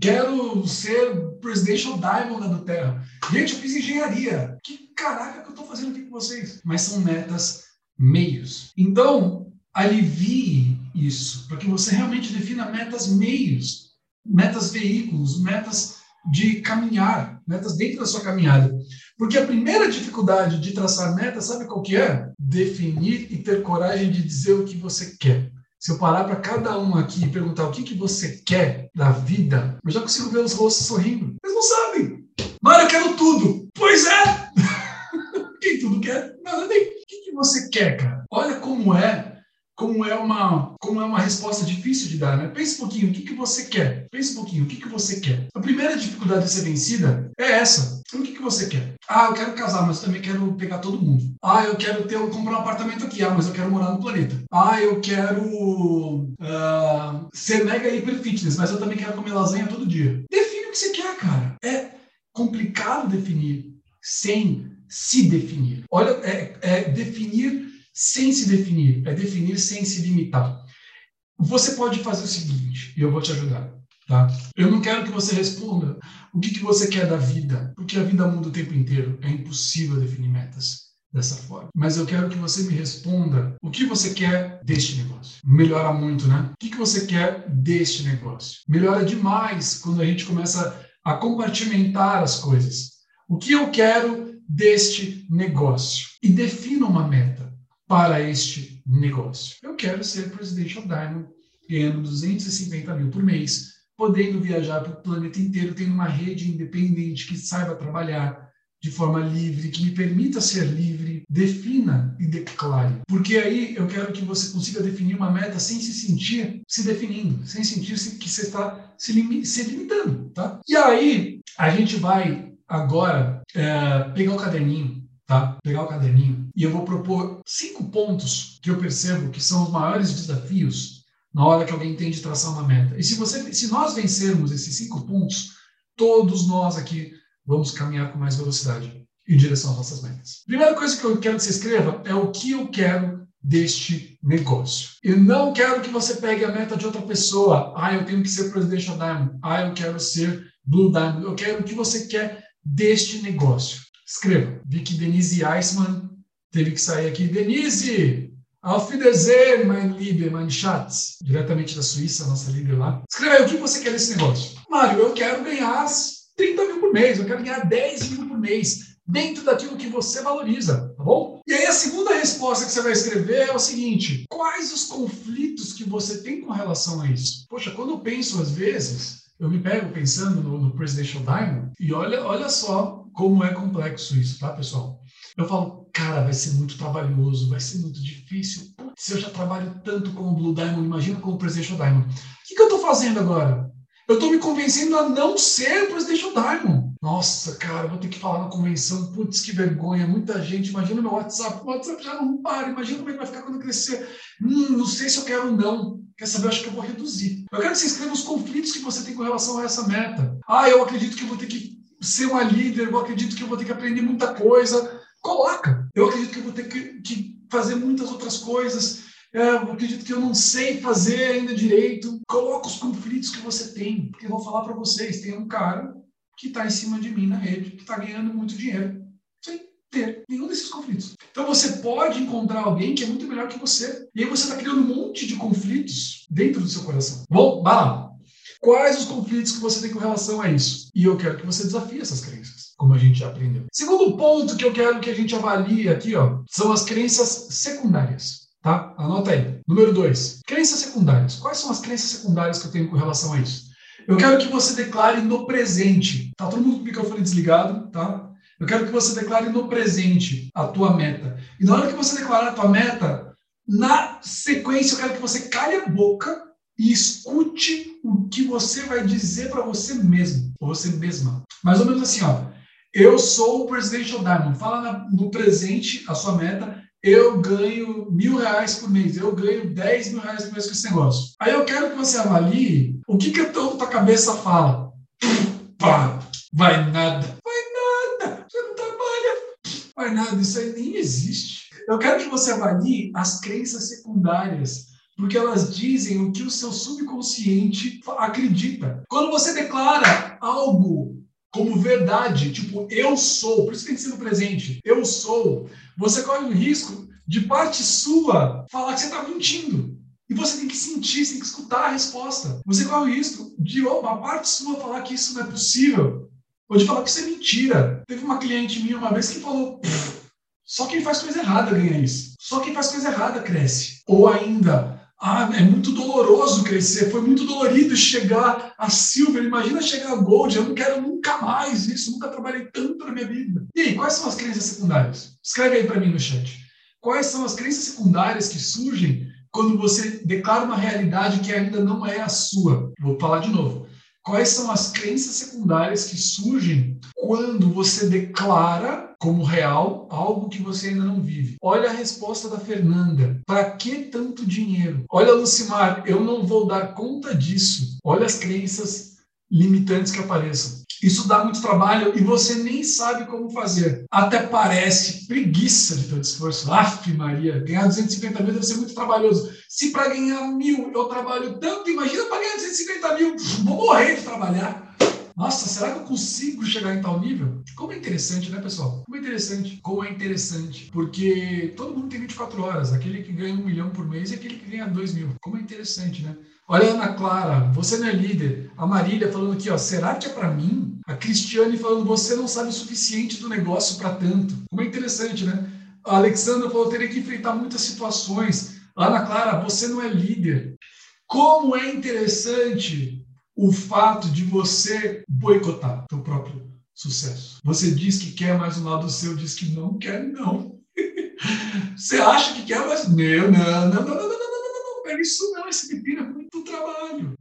Quero ser Presidential Diamond na do Terra. Gente, eu fiz engenharia. Que caraca que eu estou fazendo aqui com vocês? Mas são metas meios. Então, alivie isso, para que você realmente defina metas meios, metas veículos, metas de caminhar, metas dentro da sua caminhada. Porque a primeira dificuldade de traçar metas, sabe qual que é? Definir e ter coragem de dizer o que você quer. Se eu parar para cada um aqui e perguntar o que, que você quer da vida, eu já consigo ver os rostos sorrindo. Eles não sabem. Mário, eu quero tudo. Pois é! *laughs* Quem tudo quer, nada nem. O que, que você quer, cara? Olha como é como é uma, como é uma resposta difícil de dar, né? Pense um pouquinho, o que, que você quer? Pense um pouquinho, o que, que você quer? A primeira dificuldade de ser vencida é essa. O que, que você quer? Ah, eu quero casar, mas também quero pegar todo mundo. Ah, eu quero ter, comprar um apartamento aqui, ah, mas eu quero morar no planeta. Ah, eu quero uh, ser mega hiper fitness, mas eu também quero comer lasanha todo dia. Define o que você quer, cara. É complicado definir sem se definir. Olha, é, é definir sem se definir, é definir sem se limitar. Você pode fazer o seguinte, e eu vou te ajudar. Tá? Eu não quero que você responda o que, que você quer da vida, porque a vida muda o tempo inteiro. É impossível definir metas dessa forma. Mas eu quero que você me responda o que você quer deste negócio. Melhora muito, né? O que, que você quer deste negócio? Melhora demais quando a gente começa a compartimentar as coisas. O que eu quero deste negócio? E defina uma meta para este negócio. Eu quero ser Presidential Diamond, ganhando 250 mil por mês, podendo viajar para o planeta inteiro, tendo uma rede independente que saiba trabalhar de forma livre, que me permita ser livre, defina e declare. Porque aí eu quero que você consiga definir uma meta sem se sentir se definindo, sem sentir que você está se, se limitando, tá? E aí a gente vai agora é, pegar o caderninho tá? Pegar o caderninho e eu vou propor cinco pontos que eu percebo que são os maiores desafios na hora que alguém tem de traçar uma meta. E se você, se nós vencermos esses cinco pontos, todos nós aqui vamos caminhar com mais velocidade em direção às nossas metas. Primeira coisa que eu quero que você escreva é o que eu quero deste negócio. Eu não quero que você pegue a meta de outra pessoa. Ah, eu tenho que ser Presidential Diamond. Ah, eu quero ser Blue Diamond. Eu quero o que você quer deste negócio. Escreva. Vi que Denise Eisman teve que sair aqui. Denise, Auf Wiedersehen, mein Liebe, mein Schatz. Diretamente da Suíça, nossa líder lá. Escreve aí o que você quer nesse negócio. Mário, eu quero ganhar 30 mil por mês, eu quero ganhar 10 mil por mês, dentro daquilo que você valoriza, tá bom? E aí a segunda resposta que você vai escrever é o seguinte: quais os conflitos que você tem com relação a isso? Poxa, quando eu penso às vezes, eu me pego pensando no, no Presidential Diamond e olha, olha só como é complexo isso, tá, pessoal? Eu falo, cara, vai ser muito trabalhoso, vai ser muito difícil. Se eu já trabalho tanto como Blue Diamond, imagina como Presidential Diamond. O que, que eu estou fazendo agora? Eu estou me convencendo a não ser Presidential Diamond. Nossa, cara, vou ter que falar na convenção. Putz, que vergonha. Muita gente. Imagina meu WhatsApp. O WhatsApp já não para. Imagina como é que vai ficar quando crescer. Hum, não sei se eu quero ou não. Quer saber? Eu acho que eu vou reduzir. Eu quero que você escreva os conflitos que você tem com relação a essa meta. Ah, eu acredito que eu vou ter que ser uma líder. Eu acredito que eu vou ter que aprender muita coisa. Coloca. Eu acredito que eu vou ter que, que fazer muitas outras coisas. É, eu acredito que eu não sei fazer ainda direito. Coloca os conflitos que você tem, porque eu vou falar para vocês: tem um cara que está em cima de mim na rede, que está ganhando muito dinheiro, sem ter nenhum desses conflitos. Então você pode encontrar alguém que é muito melhor que você, e aí você está criando um monte de conflitos dentro do seu coração. Bom, vá lá. Quais os conflitos que você tem com relação a isso? E eu quero que você desafie essas crenças, como a gente já aprendeu. Segundo ponto que eu quero que a gente avalie aqui, ó, são as crenças secundárias. Tá? Anota aí. Número dois, crenças secundárias. Quais são as crenças secundárias que eu tenho com relação a isso? Eu quero que você declare no presente. Tá todo mundo com o microfone desligado, tá? Eu quero que você declare no presente a tua meta. E na hora que você declarar a tua meta, na sequência eu quero que você cale a boca e escute o que você vai dizer para você mesmo, ou você mesma. Mais ou menos assim, ó. Eu sou o Presidential Diamond. Fala no presente a sua meta. Eu ganho mil reais por mês. Eu ganho dez mil reais por mês com esse negócio. Aí eu quero que você avalie o que que a tua cabeça fala. Pá, vai nada. Vai nada. Você não trabalha. Vai nada. Isso aí nem existe. Eu quero que você avalie as crenças secundárias porque elas dizem o que o seu subconsciente acredita. Quando você declara algo como verdade, tipo, eu sou, por isso tem que ser no presente, eu sou, você corre o risco de parte sua falar que você está mentindo. E você tem que sentir, você tem que escutar a resposta. Você corre o risco de uma parte sua falar que isso não é possível, ou de falar que isso é mentira. Teve uma cliente minha uma vez que falou: só quem faz coisa errada ganha isso. Só quem faz coisa errada cresce. Ou ainda, ah, é muito doloroso crescer, foi muito dolorido chegar a Silver. Imagina chegar a Gold, eu não quero nunca mais isso, nunca trabalhei tanto na minha vida. E aí, quais são as crenças secundárias? Escreve aí para mim no chat. Quais são as crenças secundárias que surgem quando você declara uma realidade que ainda não é a sua? Vou falar de novo. Quais são as crenças secundárias que surgem quando você declara como real algo que você ainda não vive? Olha a resposta da Fernanda. Para que tanto dinheiro? Olha, Lucimar, eu não vou dar conta disso. Olha as crenças limitantes que apareçam. Isso dá muito trabalho e você nem sabe como fazer. Até parece preguiça de tanto esforço. Aff, Maria, ganhar 250 mil deve ser muito trabalhoso. Se para ganhar mil eu trabalho tanto, imagina para ganhar 250 mil. Vou morrer de trabalhar. Nossa, será que eu consigo chegar em tal nível? Como é interessante, né, pessoal? Como é interessante. Como é interessante. Porque todo mundo tem 24 horas. Aquele que ganha um milhão por mês e aquele que ganha dois mil. Como é interessante, né? Olha a Ana Clara, você não é líder. A Marília falando aqui, ó, será que é para mim? A Cristiane falando, você não sabe o suficiente do negócio para tanto. Como é interessante, né? A Alexandra falou, teria que enfrentar muitas situações. Ana Clara, você não é líder. Como é interessante o fato de você boicotar seu próprio sucesso. Você diz que quer, mas o lado seu diz que não quer, não. você acha que quer, mas meu, não, não, não, não, não, não, não, não, não, isso não, esse pepino é muito trabalho.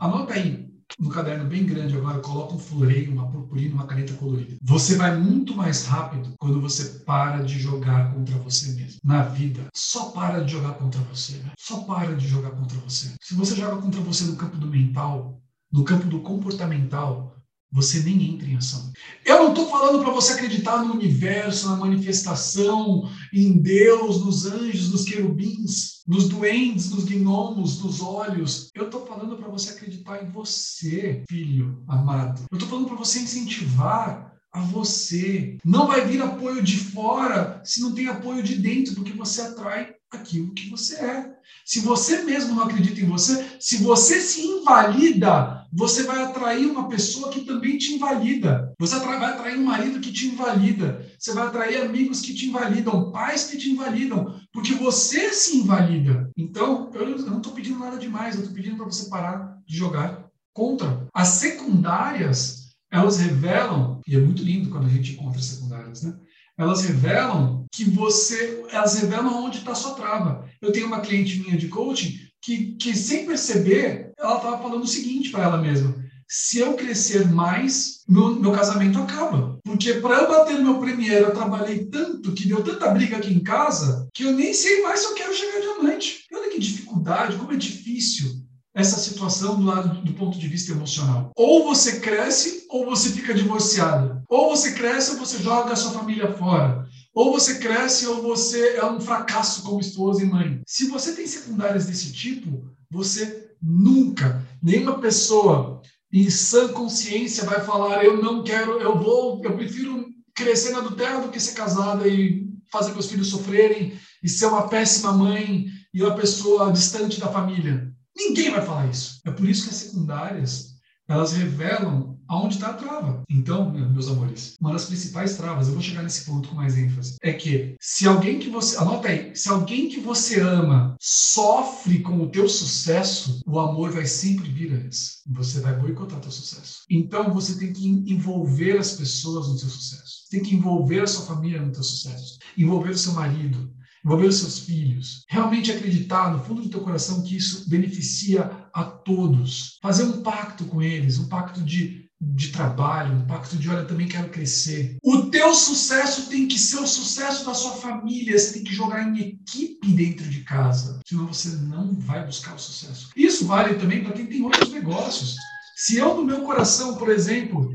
Anota aí no caderno bem grande agora, coloca um floreio, uma purpurina, uma caneta colorida. Você vai muito mais rápido quando você para de jogar contra você mesmo. Na vida, só para de jogar contra você. Né? Só para de jogar contra você. Se você joga contra você no campo do mental, no campo do comportamental, você nem entra em ação. Eu não estou falando para você acreditar no universo, na manifestação, em Deus, nos anjos, nos querubins, nos duendes, nos gnomos, nos olhos. Eu estou falando para você acreditar em você, filho amado. Eu estou falando para você incentivar a você. Não vai vir apoio de fora se não tem apoio de dentro, porque você atrai aquilo que você é. Se você mesmo não acredita em você, se você se invalida, você vai atrair uma pessoa que também te invalida. Você vai atrair um marido que te invalida. Você vai atrair amigos que te invalidam, pais que te invalidam, porque você se invalida. Então, eu não estou pedindo nada demais, eu estou pedindo para você parar de jogar contra. As secundárias, elas revelam, e é muito lindo quando a gente encontra secundárias, né? Elas revelam que você, elas revelam onde está a sua trava. Eu tenho uma cliente minha de coaching que, que sem perceber, ela estava falando o seguinte para ela mesma: se eu crescer mais, meu, meu casamento acaba. Porque para eu bater no meu premier, eu trabalhei tanto, que deu tanta briga aqui em casa, que eu nem sei mais se eu quero chegar diamante. Olha que dificuldade, como é difícil essa situação do lado do ponto de vista emocional. Ou você cresce ou você fica divorciado. Ou você cresce ou você joga a sua família fora. Ou você cresce ou você é um fracasso como esposa e mãe. Se você tem secundárias desse tipo, você nunca, nenhuma pessoa em sã consciência vai falar eu não quero, eu vou, eu prefiro crescer na terra do que ser casada e fazer meus filhos sofrerem e ser uma péssima mãe e uma pessoa distante da família. Ninguém vai falar isso. É por isso que as secundárias elas revelam aonde está a trava. Então, meus amores, uma das principais travas, eu vou chegar nesse ponto com mais ênfase, é que se alguém que você, anota aí, se alguém que você ama sofre com o teu sucesso, o amor vai sempre vir antes. Você vai boicotar teu sucesso. Então, você tem que envolver as pessoas no seu sucesso. Tem que envolver a sua família no teu sucesso. Envolver o seu marido, envolver os seus filhos, realmente acreditar no fundo do teu coração que isso beneficia a todos, fazer um pacto com eles, um pacto de de trabalho, um pacto de olha, também quero crescer. O teu sucesso tem que ser o sucesso da sua família, você tem que jogar em equipe dentro de casa, senão você não vai buscar o sucesso. Isso vale também para quem tem outros negócios. Se eu no meu coração, por exemplo,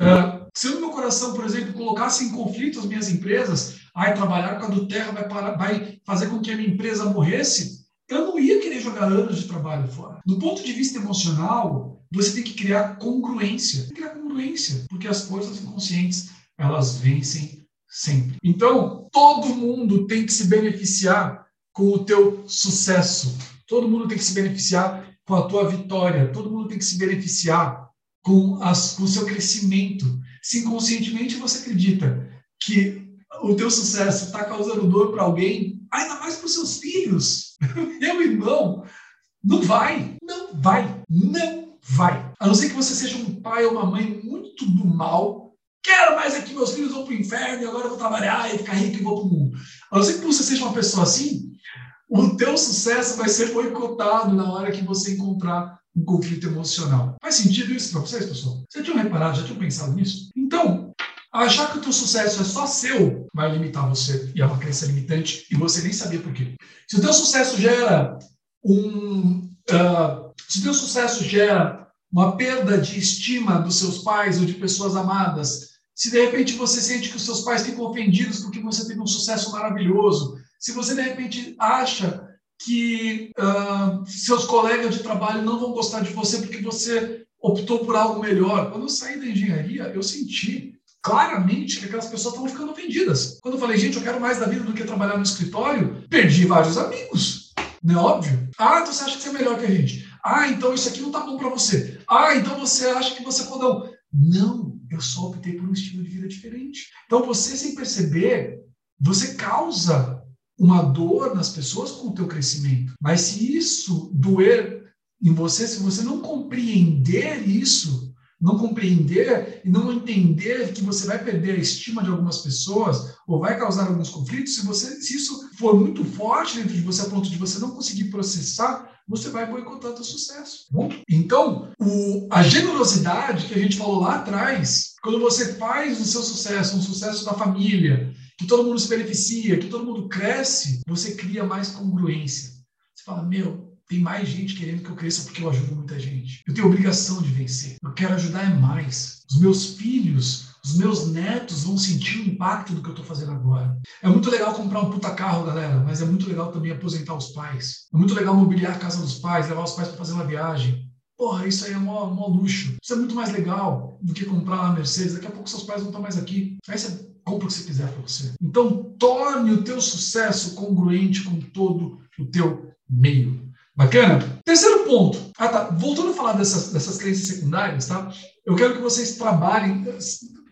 uh, se eu no meu coração, por exemplo, colocasse em conflito as minhas empresas, ai, trabalhar com a do Terra vai, parar, vai fazer com que a minha empresa morresse, eu não ia jogar anos de trabalho fora. Do ponto de vista emocional, você tem que criar congruência. Tem que criar congruência, porque as forças inconscientes, elas vencem sempre. Então, todo mundo tem que se beneficiar com o teu sucesso. Todo mundo tem que se beneficiar com a tua vitória. Todo mundo tem que se beneficiar com, as, com o seu crescimento. Se inconscientemente você acredita que o teu sucesso está causando dor para alguém, ainda mais para os seus filhos, *laughs* meu irmão, não vai, não vai, não vai. A não ser que você seja um pai ou uma mãe muito do mal, quero mais é que meus filhos vão para o inferno e agora eu vou trabalhar e ficar rico e vou para o mundo. A não ser que você seja uma pessoa assim, o teu sucesso vai ser boicotado na hora que você encontrar um conflito emocional. Faz sentido isso para vocês, pessoal? Vocês tinham reparado, já tinham pensado nisso? Então, Achar que o teu sucesso é só seu vai limitar você e é uma crença limitante e você nem sabia por quê. Se o teu sucesso gera um, uh, se o teu sucesso gera uma perda de estima dos seus pais ou de pessoas amadas, se de repente você sente que os seus pais ficam ofendidos porque você teve um sucesso maravilhoso, se você de repente acha que uh, seus colegas de trabalho não vão gostar de você porque você optou por algo melhor. Quando eu saí da engenharia, eu senti claramente que aquelas pessoas estavam ficando ofendidas. Quando eu falei, gente, eu quero mais da vida do que trabalhar no escritório, perdi vários amigos. Não é óbvio? Ah, então você acha que você é melhor que a gente. Ah, então isso aqui não tá bom para você. Ah, então você acha que você é fodão. Não, eu só optei por um estilo de vida diferente. Então você, sem perceber, você causa uma dor nas pessoas com o teu crescimento. Mas se isso doer em você, se você não compreender isso, não compreender e não entender que você vai perder a estima de algumas pessoas ou vai causar alguns conflitos, se, você, se isso for muito forte dentro de você a ponto de você não conseguir processar, você vai boicotar o seu sucesso. Então, o, a generosidade que a gente falou lá atrás, quando você faz o seu sucesso, um sucesso da família, que todo mundo se beneficia, que todo mundo cresce, você cria mais congruência. Você fala, meu, tem mais gente querendo que eu cresça porque eu ajudo muita gente. Eu tenho obrigação de vencer. Eu quero ajudar é mais. Os meus filhos, os meus netos vão sentir o impacto do que eu estou fazendo agora. É muito legal comprar um puta carro, galera, mas é muito legal também aposentar os pais. É muito legal mobiliar a casa dos pais, levar os pais para fazer uma viagem. Porra, isso aí é mó, mó luxo. Isso é muito mais legal do que comprar uma Mercedes. Daqui a pouco seus pais não estão mais aqui. Aí você compra o que você quiser para você. Então, torne o teu sucesso congruente com todo o teu meio. Bacana? Terceiro ponto. Ah, tá. Voltando a falar dessas, dessas crenças secundárias, tá? Eu quero que vocês trabalhem.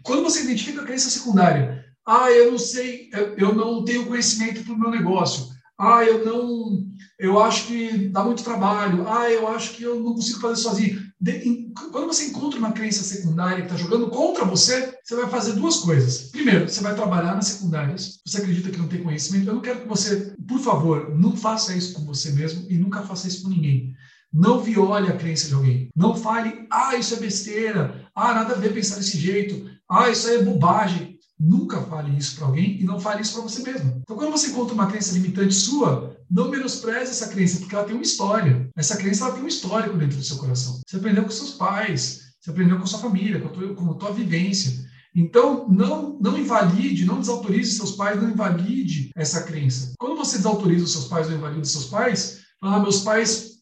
Quando você identifica a crença secundária, ah, eu não sei, eu não tenho conhecimento para o meu negócio. Ah, eu não, eu acho que dá muito trabalho. Ah, eu acho que eu não consigo fazer sozinho. De, quando você encontra uma crença secundária que está jogando contra você, você vai fazer duas coisas. Primeiro, você vai trabalhar nas secundárias. Você acredita que não tem conhecimento? Eu não quero que você, por favor, não faça isso com você mesmo e nunca faça isso com ninguém. Não viole a crença de alguém. Não fale, ah, isso é besteira. Ah, nada a ver pensar desse jeito. Ah, isso aí é bobagem. Nunca fale isso para alguém e não fale isso para você mesmo. Então, quando você encontra uma crença limitante sua, não menospreze essa crença, porque ela tem uma história. Essa crença ela tem um histórico dentro do seu coração. Você aprendeu com seus pais, você aprendeu com sua família, com a tua, com a tua vivência. Então, não, não invalide, não desautorize seus pais, não invalide essa crença. Quando você desautoriza os seus pais ou invalida os seus pais, ah, meus pais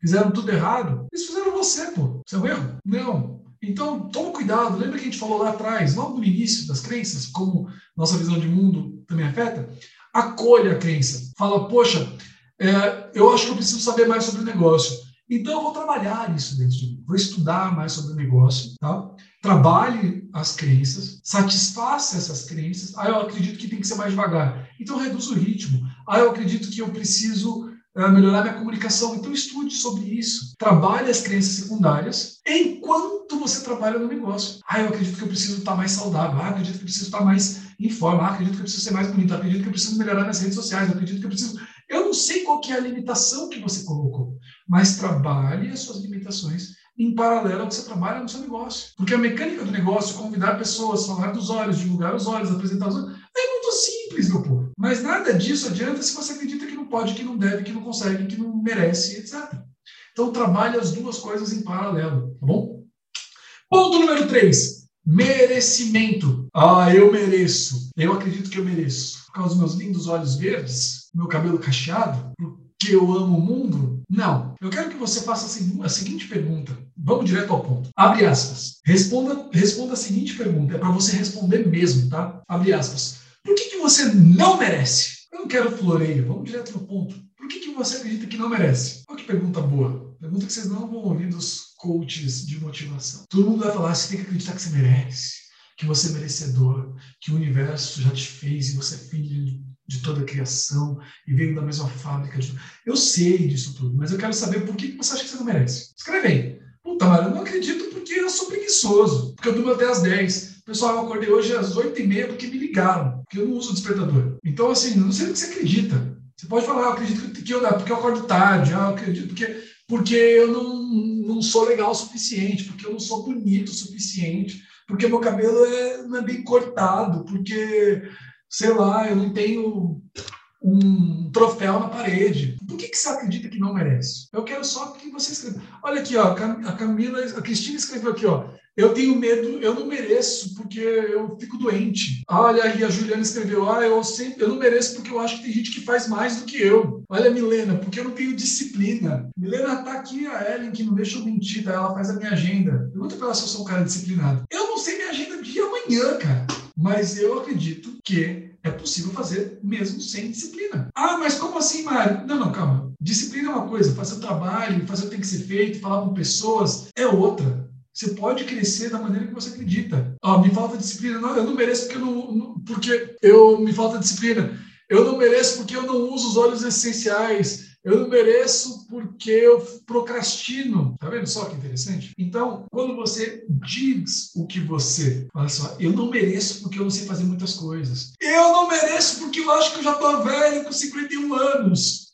fizeram tudo errado. Eles fizeram você, pô. Isso é erro? Não. Então, toma cuidado. Lembra que a gente falou lá atrás, logo no início das crenças, como nossa visão de mundo também afeta? Acolha a crença. Fala, poxa, é, eu acho que eu preciso saber mais sobre o negócio. Então, eu vou trabalhar isso dentro de mim. Vou estudar mais sobre o negócio, tá? Trabalhe as crenças, satisfaça essas crenças. Ah, eu acredito que tem que ser mais devagar. Então, reduz o ritmo. Ah, eu acredito que eu preciso melhorar minha comunicação. Então, estude sobre isso. Trabalhe as crenças secundárias enquanto você trabalha no negócio. Ah, eu acredito que eu preciso estar mais saudável. Ah, eu acredito que eu preciso estar mais em forma. Ah, acredito que eu preciso ser mais bonito. Ah, acredito que eu preciso melhorar minhas redes sociais. Eu acredito que eu preciso. Eu não sei qual que é a limitação que você colocou, mas trabalhe as suas limitações em paralelo ao que você trabalha no seu negócio. Porque a mecânica do negócio, convidar pessoas, falar dos olhos, divulgar os olhos, apresentar os olhos, é muito simples, meu povo. Mas nada disso adianta se você acredita que pode, que não deve, que não consegue, que não merece, etc. Então, trabalhe as duas coisas em paralelo, tá bom? Ponto número 3. Merecimento. Ah, eu mereço. Eu acredito que eu mereço. Por causa dos meus lindos olhos verdes, meu cabelo cacheado, porque eu amo o mundo? Não. Eu quero que você faça a seguinte pergunta. Vamos direto ao ponto. Abre aspas. Responda, responda a seguinte pergunta. É para você responder mesmo, tá? Abre aspas. Por que, que você não merece? Eu não quero floreio, vamos direto no ponto. Por que, que você acredita que não merece? Olha que pergunta boa. Pergunta que vocês não vão ouvir dos coaches de motivação. Todo mundo vai falar, você tem que acreditar que você merece, que você é merecedor, que o universo já te fez e você é filho de toda a criação e veio da mesma fábrica. De... Eu sei disso tudo, mas eu quero saber por que você acha que você não merece. Escreve aí. Puta, mas eu não acredito porque eu sou preguiçoso, porque eu durmo até às 10. Pessoal, eu acordei hoje às 8h30 porque me ligaram, porque eu não uso despertador. Então, assim, não sei o que você acredita. Você pode falar, ah, eu acredito que eu, porque eu acordo tarde, ah, eu acredito porque, porque eu não, não sou legal o suficiente, porque eu não sou bonito o suficiente, porque meu cabelo é, não é bem cortado, porque, sei lá, eu não tenho um troféu na parede. Por que, que você acredita que não merece? Eu quero só que você escreva. Olha aqui, ó, a Camila, a Cristina escreveu aqui, ó. Eu tenho medo, eu não mereço porque eu fico doente. Olha aí, a Juliana escreveu: Ah, eu, sempre, eu não mereço porque eu acho que tem gente que faz mais do que eu. Olha, Milena, porque eu não tenho disciplina. Milena tá aqui, a Ellen, que não deixa eu mentir, tá? ela faz a minha agenda. Pergunta pra ela se eu sou um cara disciplinado. Eu não sei minha agenda de amanhã, cara. Mas eu acredito que é possível fazer mesmo sem disciplina. Ah, mas como assim, Mário? Não, não, calma. Disciplina é uma coisa, fazer o trabalho, fazer o que tem que ser feito, falar com pessoas é outra. Você pode crescer da maneira que você acredita. Ah, me falta disciplina. Não, eu não mereço porque eu não, não, porque eu me falta disciplina. Eu não mereço porque eu não uso os óleos essenciais. Eu não mereço porque eu procrastino. Tá vendo só que interessante? Então, quando você diz o que você fala só, eu não mereço porque eu não sei fazer muitas coisas. Eu não mereço porque eu acho que eu já tô velho com 51 anos.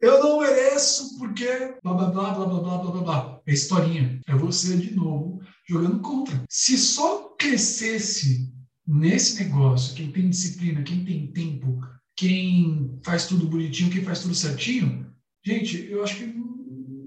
Eu não mereço porque blá blá blá blá blá blá blá blá. É historinha. É você de novo jogando contra. Se só crescesse nesse negócio, quem tem disciplina, quem tem tempo, quem faz tudo bonitinho, quem faz tudo certinho, gente, eu acho que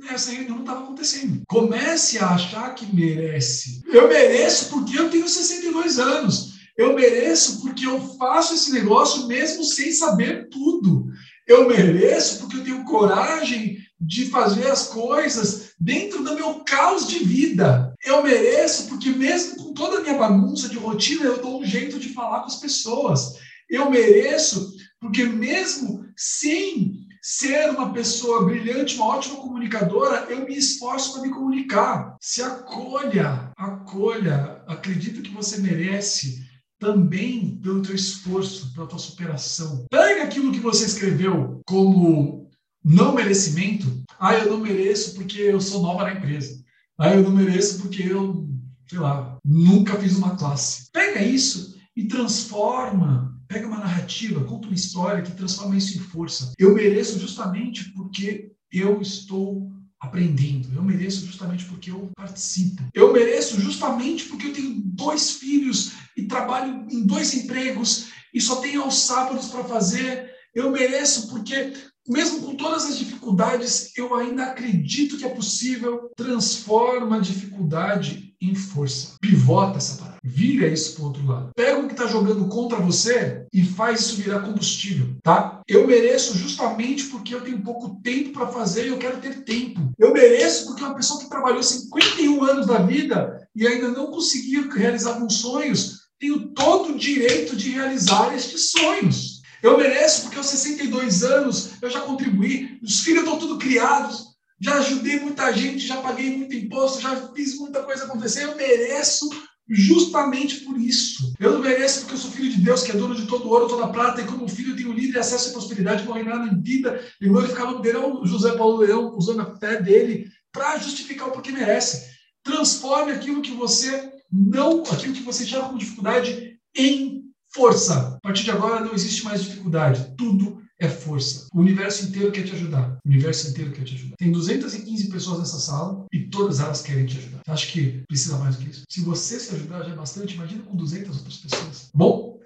essa reunião não estava acontecendo. Comece a achar que merece. Eu mereço porque eu tenho 62 anos. Eu mereço porque eu faço esse negócio mesmo sem saber tudo. Eu mereço porque eu tenho coragem de fazer as coisas dentro do meu caos de vida. Eu mereço porque mesmo com toda a minha bagunça de rotina, eu dou um jeito de falar com as pessoas. Eu mereço porque mesmo sem ser uma pessoa brilhante, uma ótima comunicadora, eu me esforço para me comunicar. Se acolha, acolha, acredito que você merece também pelo teu esforço, pela tua superação. Pega aquilo que você escreveu como não merecimento. Ah, eu não mereço porque eu sou nova na empresa. Ah, eu não mereço porque eu, sei lá, nunca fiz uma classe. Pega isso e transforma. Pega uma narrativa, conta uma história que transforma isso em força. Eu mereço justamente porque eu estou aprendendo. Eu mereço justamente porque eu participo. Eu mereço justamente porque eu tenho dois filhos e trabalho em dois empregos e só tenho aos sábados para fazer. Eu mereço porque, mesmo com todas as dificuldades, eu ainda acredito que é possível. Transforma a dificuldade em força. Pivota essa parada. Vira isso para outro lado. Pega o que está jogando contra você e faz isso virar combustível, tá? Eu mereço justamente porque eu tenho pouco tempo para fazer e eu quero ter tempo. Eu mereço porque uma pessoa que trabalhou 51 anos da vida e ainda não conseguiu realizar alguns sonhos, tenho todo o direito de realizar estes sonhos. Eu mereço porque aos 62 anos eu já contribuí, os filhos estão tudo criados, já ajudei muita gente, já paguei muito imposto, já fiz muita coisa acontecer. Eu mereço justamente por isso. Eu não mereço porque eu sou filho de Deus, que é dono de todo ouro, toda prata, e como filho tenho livre acesso à prosperidade, vou reinar em vida e glorificar o nome dele. o José Paulo Leão usando a fé dele para justificar o porquê merece. Transforme aquilo que você não, aquilo que você chama com dificuldade em força. A partir de agora não existe mais dificuldade. Tudo é força. O universo inteiro quer te ajudar. O universo inteiro quer te ajudar. Tem 215 pessoas nessa sala e todas elas querem te ajudar. Acho que precisa mais do que isso. Se você se ajudar já é bastante, imagina com 200 outras pessoas. Bom,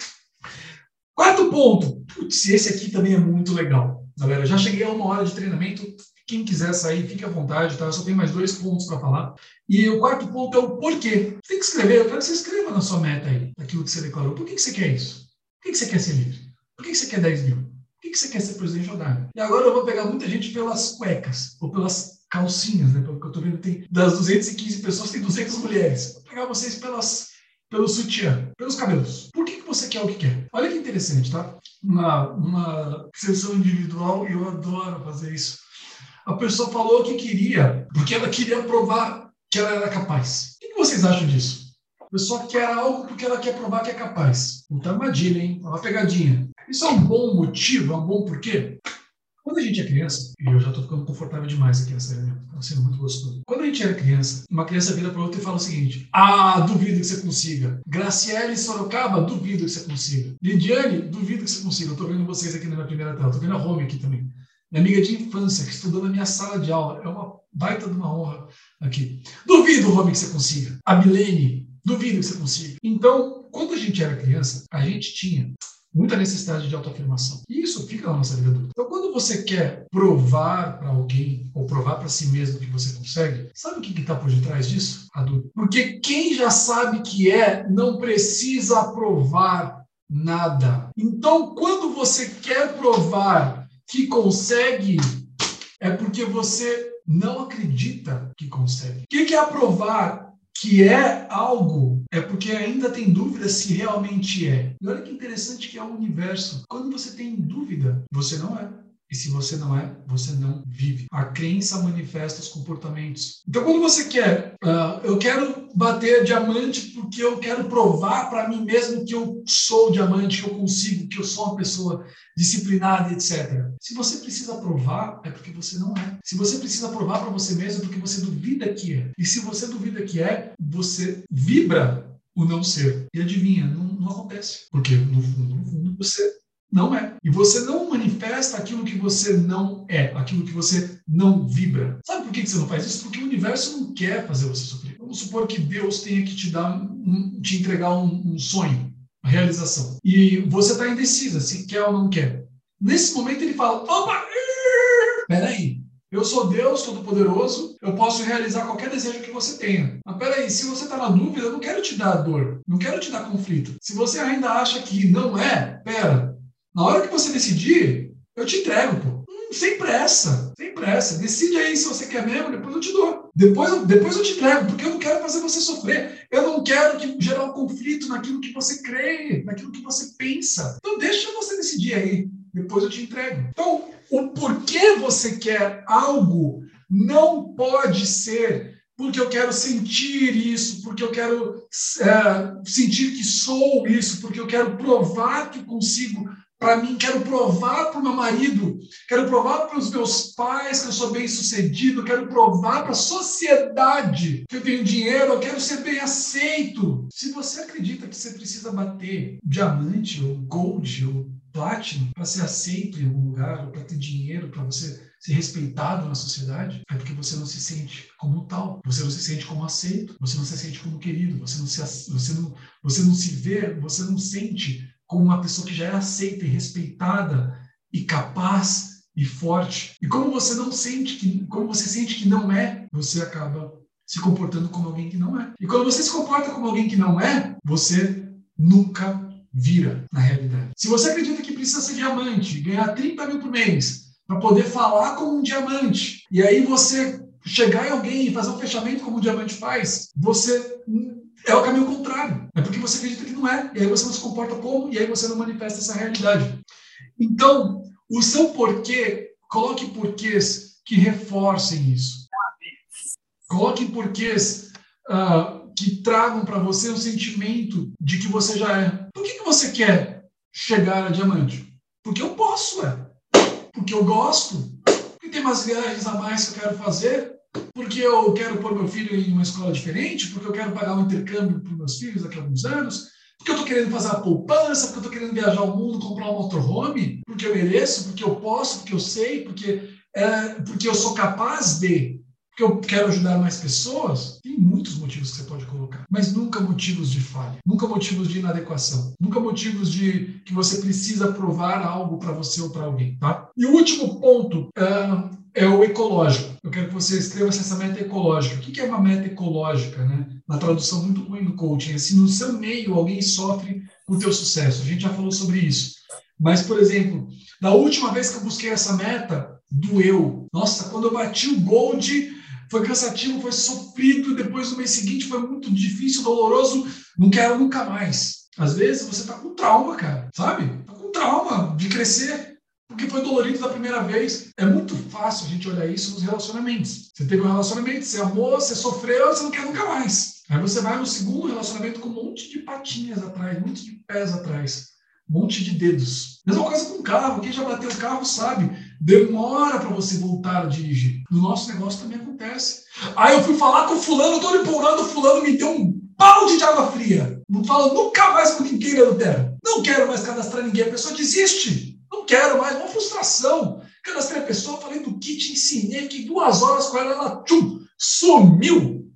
quarto ponto. Putz, esse aqui também é muito legal. Galera, já cheguei a uma hora de treinamento. Quem quiser sair, fique à vontade, tá? Eu só tenho mais dois pontos para falar. E o quarto ponto é o porquê. Você tem que escrever, eu quero que você escreva na sua meta aí, aquilo que você declarou. Por que, que você quer isso? Que, que você quer ser livre? Por que, que você quer 10 mil? Por que, que você quer ser presidente da E agora eu vou pegar muita gente pelas cuecas, ou pelas calcinhas, né? Pelo que eu estou vendo, tem, das 215 pessoas, tem 200 mulheres. Vou pegar vocês pelas, pelo sutiã, pelos cabelos. Por que, que você quer o que quer? Olha que interessante, tá? Uma, uma sessão individual, eu adoro fazer isso. A pessoa falou que queria, porque ela queria provar que ela era capaz. O que vocês acham disso? Pessoa quer algo porque ela quer provar que é capaz. Puta armadilha, hein? Uma pegadinha. Isso é um bom motivo, é um bom porquê? Quando a gente é criança, e eu já estou ficando confortável demais aqui nessa reunião, está sendo muito gostoso. Quando a gente era criança, uma criança vira para outra e fala o seguinte: Ah, duvido que você consiga. Graciele Sorocaba, duvido que você consiga. Lidiane, duvido que você consiga. Eu estou vendo vocês aqui na minha primeira tela, estou vendo a Home aqui também. Minha amiga de infância, que estudou na minha sala de aula. É uma baita de uma honra aqui. Duvido, Home, que você consiga. A Milene, duvido que você consiga. Então, quando a gente era criança, a gente tinha muita necessidade de autoafirmação. E isso fica na nossa vida adulta. Então, quando você quer provar para alguém ou provar para si mesmo que você consegue, sabe o que está por detrás disso? Adulto. Porque quem já sabe que é, não precisa provar nada. Então, quando você quer provar que consegue, é porque você não acredita que consegue. O que é provar que é algo, é porque ainda tem dúvida se realmente é. E olha que interessante que é o universo. Quando você tem dúvida, você não é. E se você não é, você não vive. A crença manifesta os comportamentos. Então, quando você quer, uh, eu quero bater diamante porque eu quero provar para mim mesmo que eu sou diamante, que eu consigo, que eu sou uma pessoa disciplinada, etc. Se você precisa provar, é porque você não é. Se você precisa provar para você mesmo, é porque você duvida que é. E se você duvida que é, você vibra o não ser. E adivinha, não, não acontece. Porque no fundo, no fundo, você não é. E você não manifesta aquilo que você não é, aquilo que você não vibra. Sabe por que você não faz isso? Porque o universo não quer fazer você sofrer. Vamos supor que Deus tenha que te dar, um, te entregar um, um sonho, uma realização. E você está indecisa se quer ou não quer. Nesse momento ele fala: opa, *laughs* peraí, eu sou Deus Todo-Poderoso, eu posso realizar qualquer desejo que você tenha. Mas peraí, se você está na dúvida, eu não quero te dar dor, não quero te dar conflito. Se você ainda acha que não é, pera, na hora que você decidir, eu te entrego, pô. Não sem pressa, sem pressa. Decide aí se você quer mesmo, depois eu te dou. Depois, eu, depois eu te entrego, porque eu não quero fazer você sofrer. Eu não quero que, gerar um conflito naquilo que você crê, naquilo que você pensa. Então deixa você decidir aí. Depois eu te entrego. Então, o porquê você quer algo não pode ser porque eu quero sentir isso, porque eu quero é, sentir que sou isso, porque eu quero provar que consigo para mim, quero provar para o meu marido, quero provar para os meus pais que eu sou bem sucedido, quero provar para a sociedade que eu tenho dinheiro, eu quero ser bem aceito. Se você acredita que você precisa bater diamante ou gold ou platinum para ser aceito em algum lugar, para ter dinheiro, para você ser respeitado na sociedade, é porque você não se sente como tal, você não se sente como aceito, você não se sente como querido, você não se, você não, você não se vê, você não sente como uma pessoa que já é aceita e respeitada e capaz e forte. E como você não sente que, como você sente que não é, você acaba se comportando como alguém que não é. E quando você se comporta como alguém que não é, você nunca vira na realidade. Se você acredita que precisa ser diamante, ganhar 30 mil por mês para poder falar como um diamante, e aí você chegar em alguém e fazer um fechamento como um diamante faz, você é o caminho contrário. É porque você acredita que não é. E aí você não se comporta como, e aí você não manifesta essa realidade. Então, o seu porquê, coloque porquês que reforcem isso. Coloque porquês uh, que tragam para você o sentimento de que você já é. Por que, que você quer chegar a diamante? Porque eu posso, é. Porque eu gosto. Porque tem umas viagens a mais que eu quero fazer porque eu quero pôr meu filho em uma escola diferente, porque eu quero pagar um intercâmbio para meus filhos daqui a alguns anos, porque eu estou querendo fazer a poupança, porque eu estou querendo viajar o mundo, comprar um motorhome, porque eu mereço, porque eu posso, porque eu sei, porque, é, porque eu sou capaz de, porque eu quero ajudar mais pessoas. Tem muitos motivos que você pode colocar, mas nunca motivos de falha, nunca motivos de inadequação, nunca motivos de que você precisa provar algo para você ou para alguém, tá? E o último ponto. Uh, é o ecológico. Eu quero que você escreva essa meta ecológica. O que é uma meta ecológica? Né? Na tradução muito ruim do coaching, é se no seu meio alguém sofre o teu sucesso. A gente já falou sobre isso. Mas, por exemplo, na última vez que eu busquei essa meta, doeu. Nossa, quando eu bati o gold, foi cansativo, foi sofrido. Depois, no mês seguinte, foi muito difícil, doloroso. Não quero nunca mais. Às vezes, você está com trauma, cara, sabe? Está com trauma de crescer porque foi dolorido da primeira vez. É muito fácil a gente olhar isso nos relacionamentos. Você teve um relacionamento, você amou, você sofreu, você não quer nunca mais. Aí você vai no segundo relacionamento com um monte de patinhas atrás, um monte de pés atrás, um monte de dedos. Mesma coisa com o carro. Quem já bateu o carro sabe. Demora para você voltar a dirigir. No nosso negócio também acontece. Aí eu fui falar com o fulano, tô empolgando, o fulano me deu um balde de água fria. Não falo nunca mais com ninguém na terra. Não quero mais cadastrar ninguém. A pessoa desiste. Não quero mais, uma frustração. Cadastrei a pessoa, falei do kit, ensinei, que duas horas com ela, ela tchum, sumiu.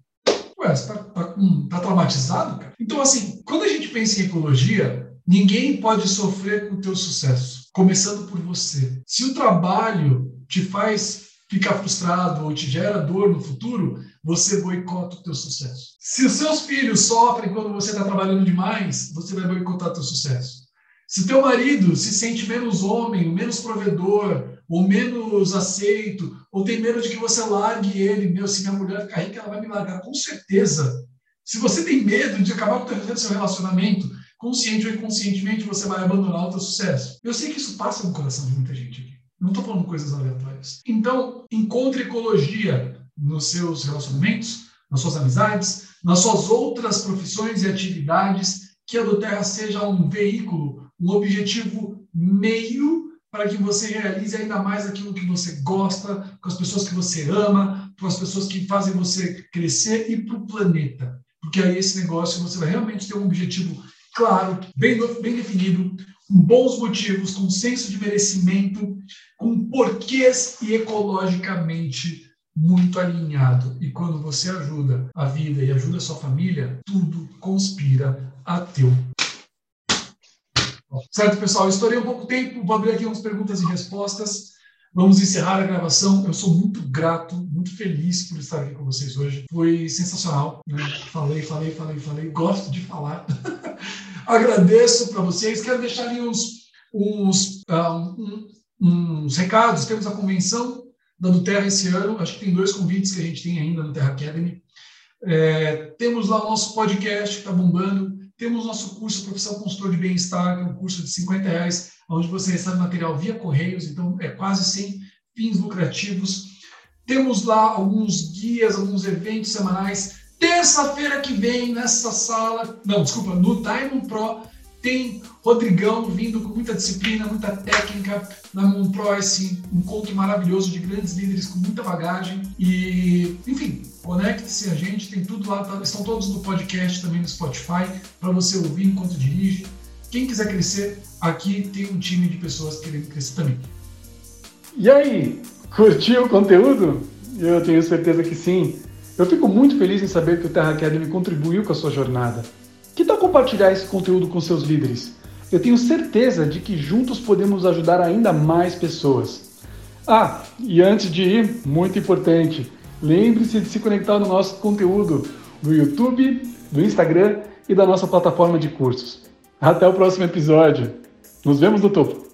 Ué, você tá, tá, tá traumatizado, cara? Então, assim, quando a gente pensa em ecologia, ninguém pode sofrer com o teu sucesso, começando por você. Se o trabalho te faz ficar frustrado ou te gera dor no futuro, você boicota o teu sucesso. Se os seus filhos sofrem quando você está trabalhando demais, você vai boicotar o teu sucesso. Se teu marido se sente menos homem, menos provedor, ou menos aceito, ou tem medo de que você largue ele, meu, se minha mulher ficar rica, ela vai me largar, com certeza. Se você tem medo de acabar com o seu relacionamento, consciente ou inconscientemente, você vai abandonar o teu sucesso. Eu sei que isso passa no coração de muita gente aqui. Não estou falando coisas aleatórias. Então, encontre ecologia nos seus relacionamentos, nas suas amizades, nas suas outras profissões e atividades, que a do Terra seja um veículo um objetivo meio para que você realize ainda mais aquilo que você gosta, com as pessoas que você ama, com as pessoas que fazem você crescer e para o planeta. Porque aí esse negócio você vai realmente ter um objetivo claro, bem, bem definido, com bons motivos, com senso de merecimento, com porquês e ecologicamente muito alinhado. E quando você ajuda a vida e ajuda a sua família, tudo conspira a teu Certo, pessoal? estourei um pouco tempo, vou abrir aqui umas perguntas e respostas. Vamos encerrar a gravação. Eu sou muito grato, muito feliz por estar aqui com vocês hoje. Foi sensacional. Né? Falei, falei, falei, falei. Gosto de falar. *laughs* Agradeço para vocês. Quero deixar ali uns, uns, uh, um, uns recados. Temos a convenção da Nuterra esse ano. Acho que tem dois convites que a gente tem ainda no Terra Academy. É, temos lá o nosso podcast que está bombando. Temos nosso curso Profissão Consultor de Bem-Estar, que é um curso de 50 reais, onde você recebe material via correios, então é quase sem fins lucrativos. Temos lá alguns guias, alguns eventos semanais. Terça-feira que vem, nessa sala, não, desculpa, no Time Pro, tem Rodrigão vindo com muita disciplina, muita técnica na Monpro, esse encontro maravilhoso de grandes líderes com muita bagagem. E, enfim, conecte-se a gente, tem tudo lá, tá, estão todos no podcast também no Spotify, para você ouvir enquanto dirige. Quem quiser crescer, aqui tem um time de pessoas querendo crescer também. E aí, curtiu o conteúdo? Eu tenho certeza que sim. Eu fico muito feliz em saber que o Terra Academy contribuiu com a sua jornada. Que tal compartilhar esse conteúdo com seus líderes? Eu tenho certeza de que juntos podemos ajudar ainda mais pessoas. Ah, e antes de ir, muito importante, lembre-se de se conectar no nosso conteúdo do YouTube, do Instagram e da nossa plataforma de cursos. Até o próximo episódio. Nos vemos no topo.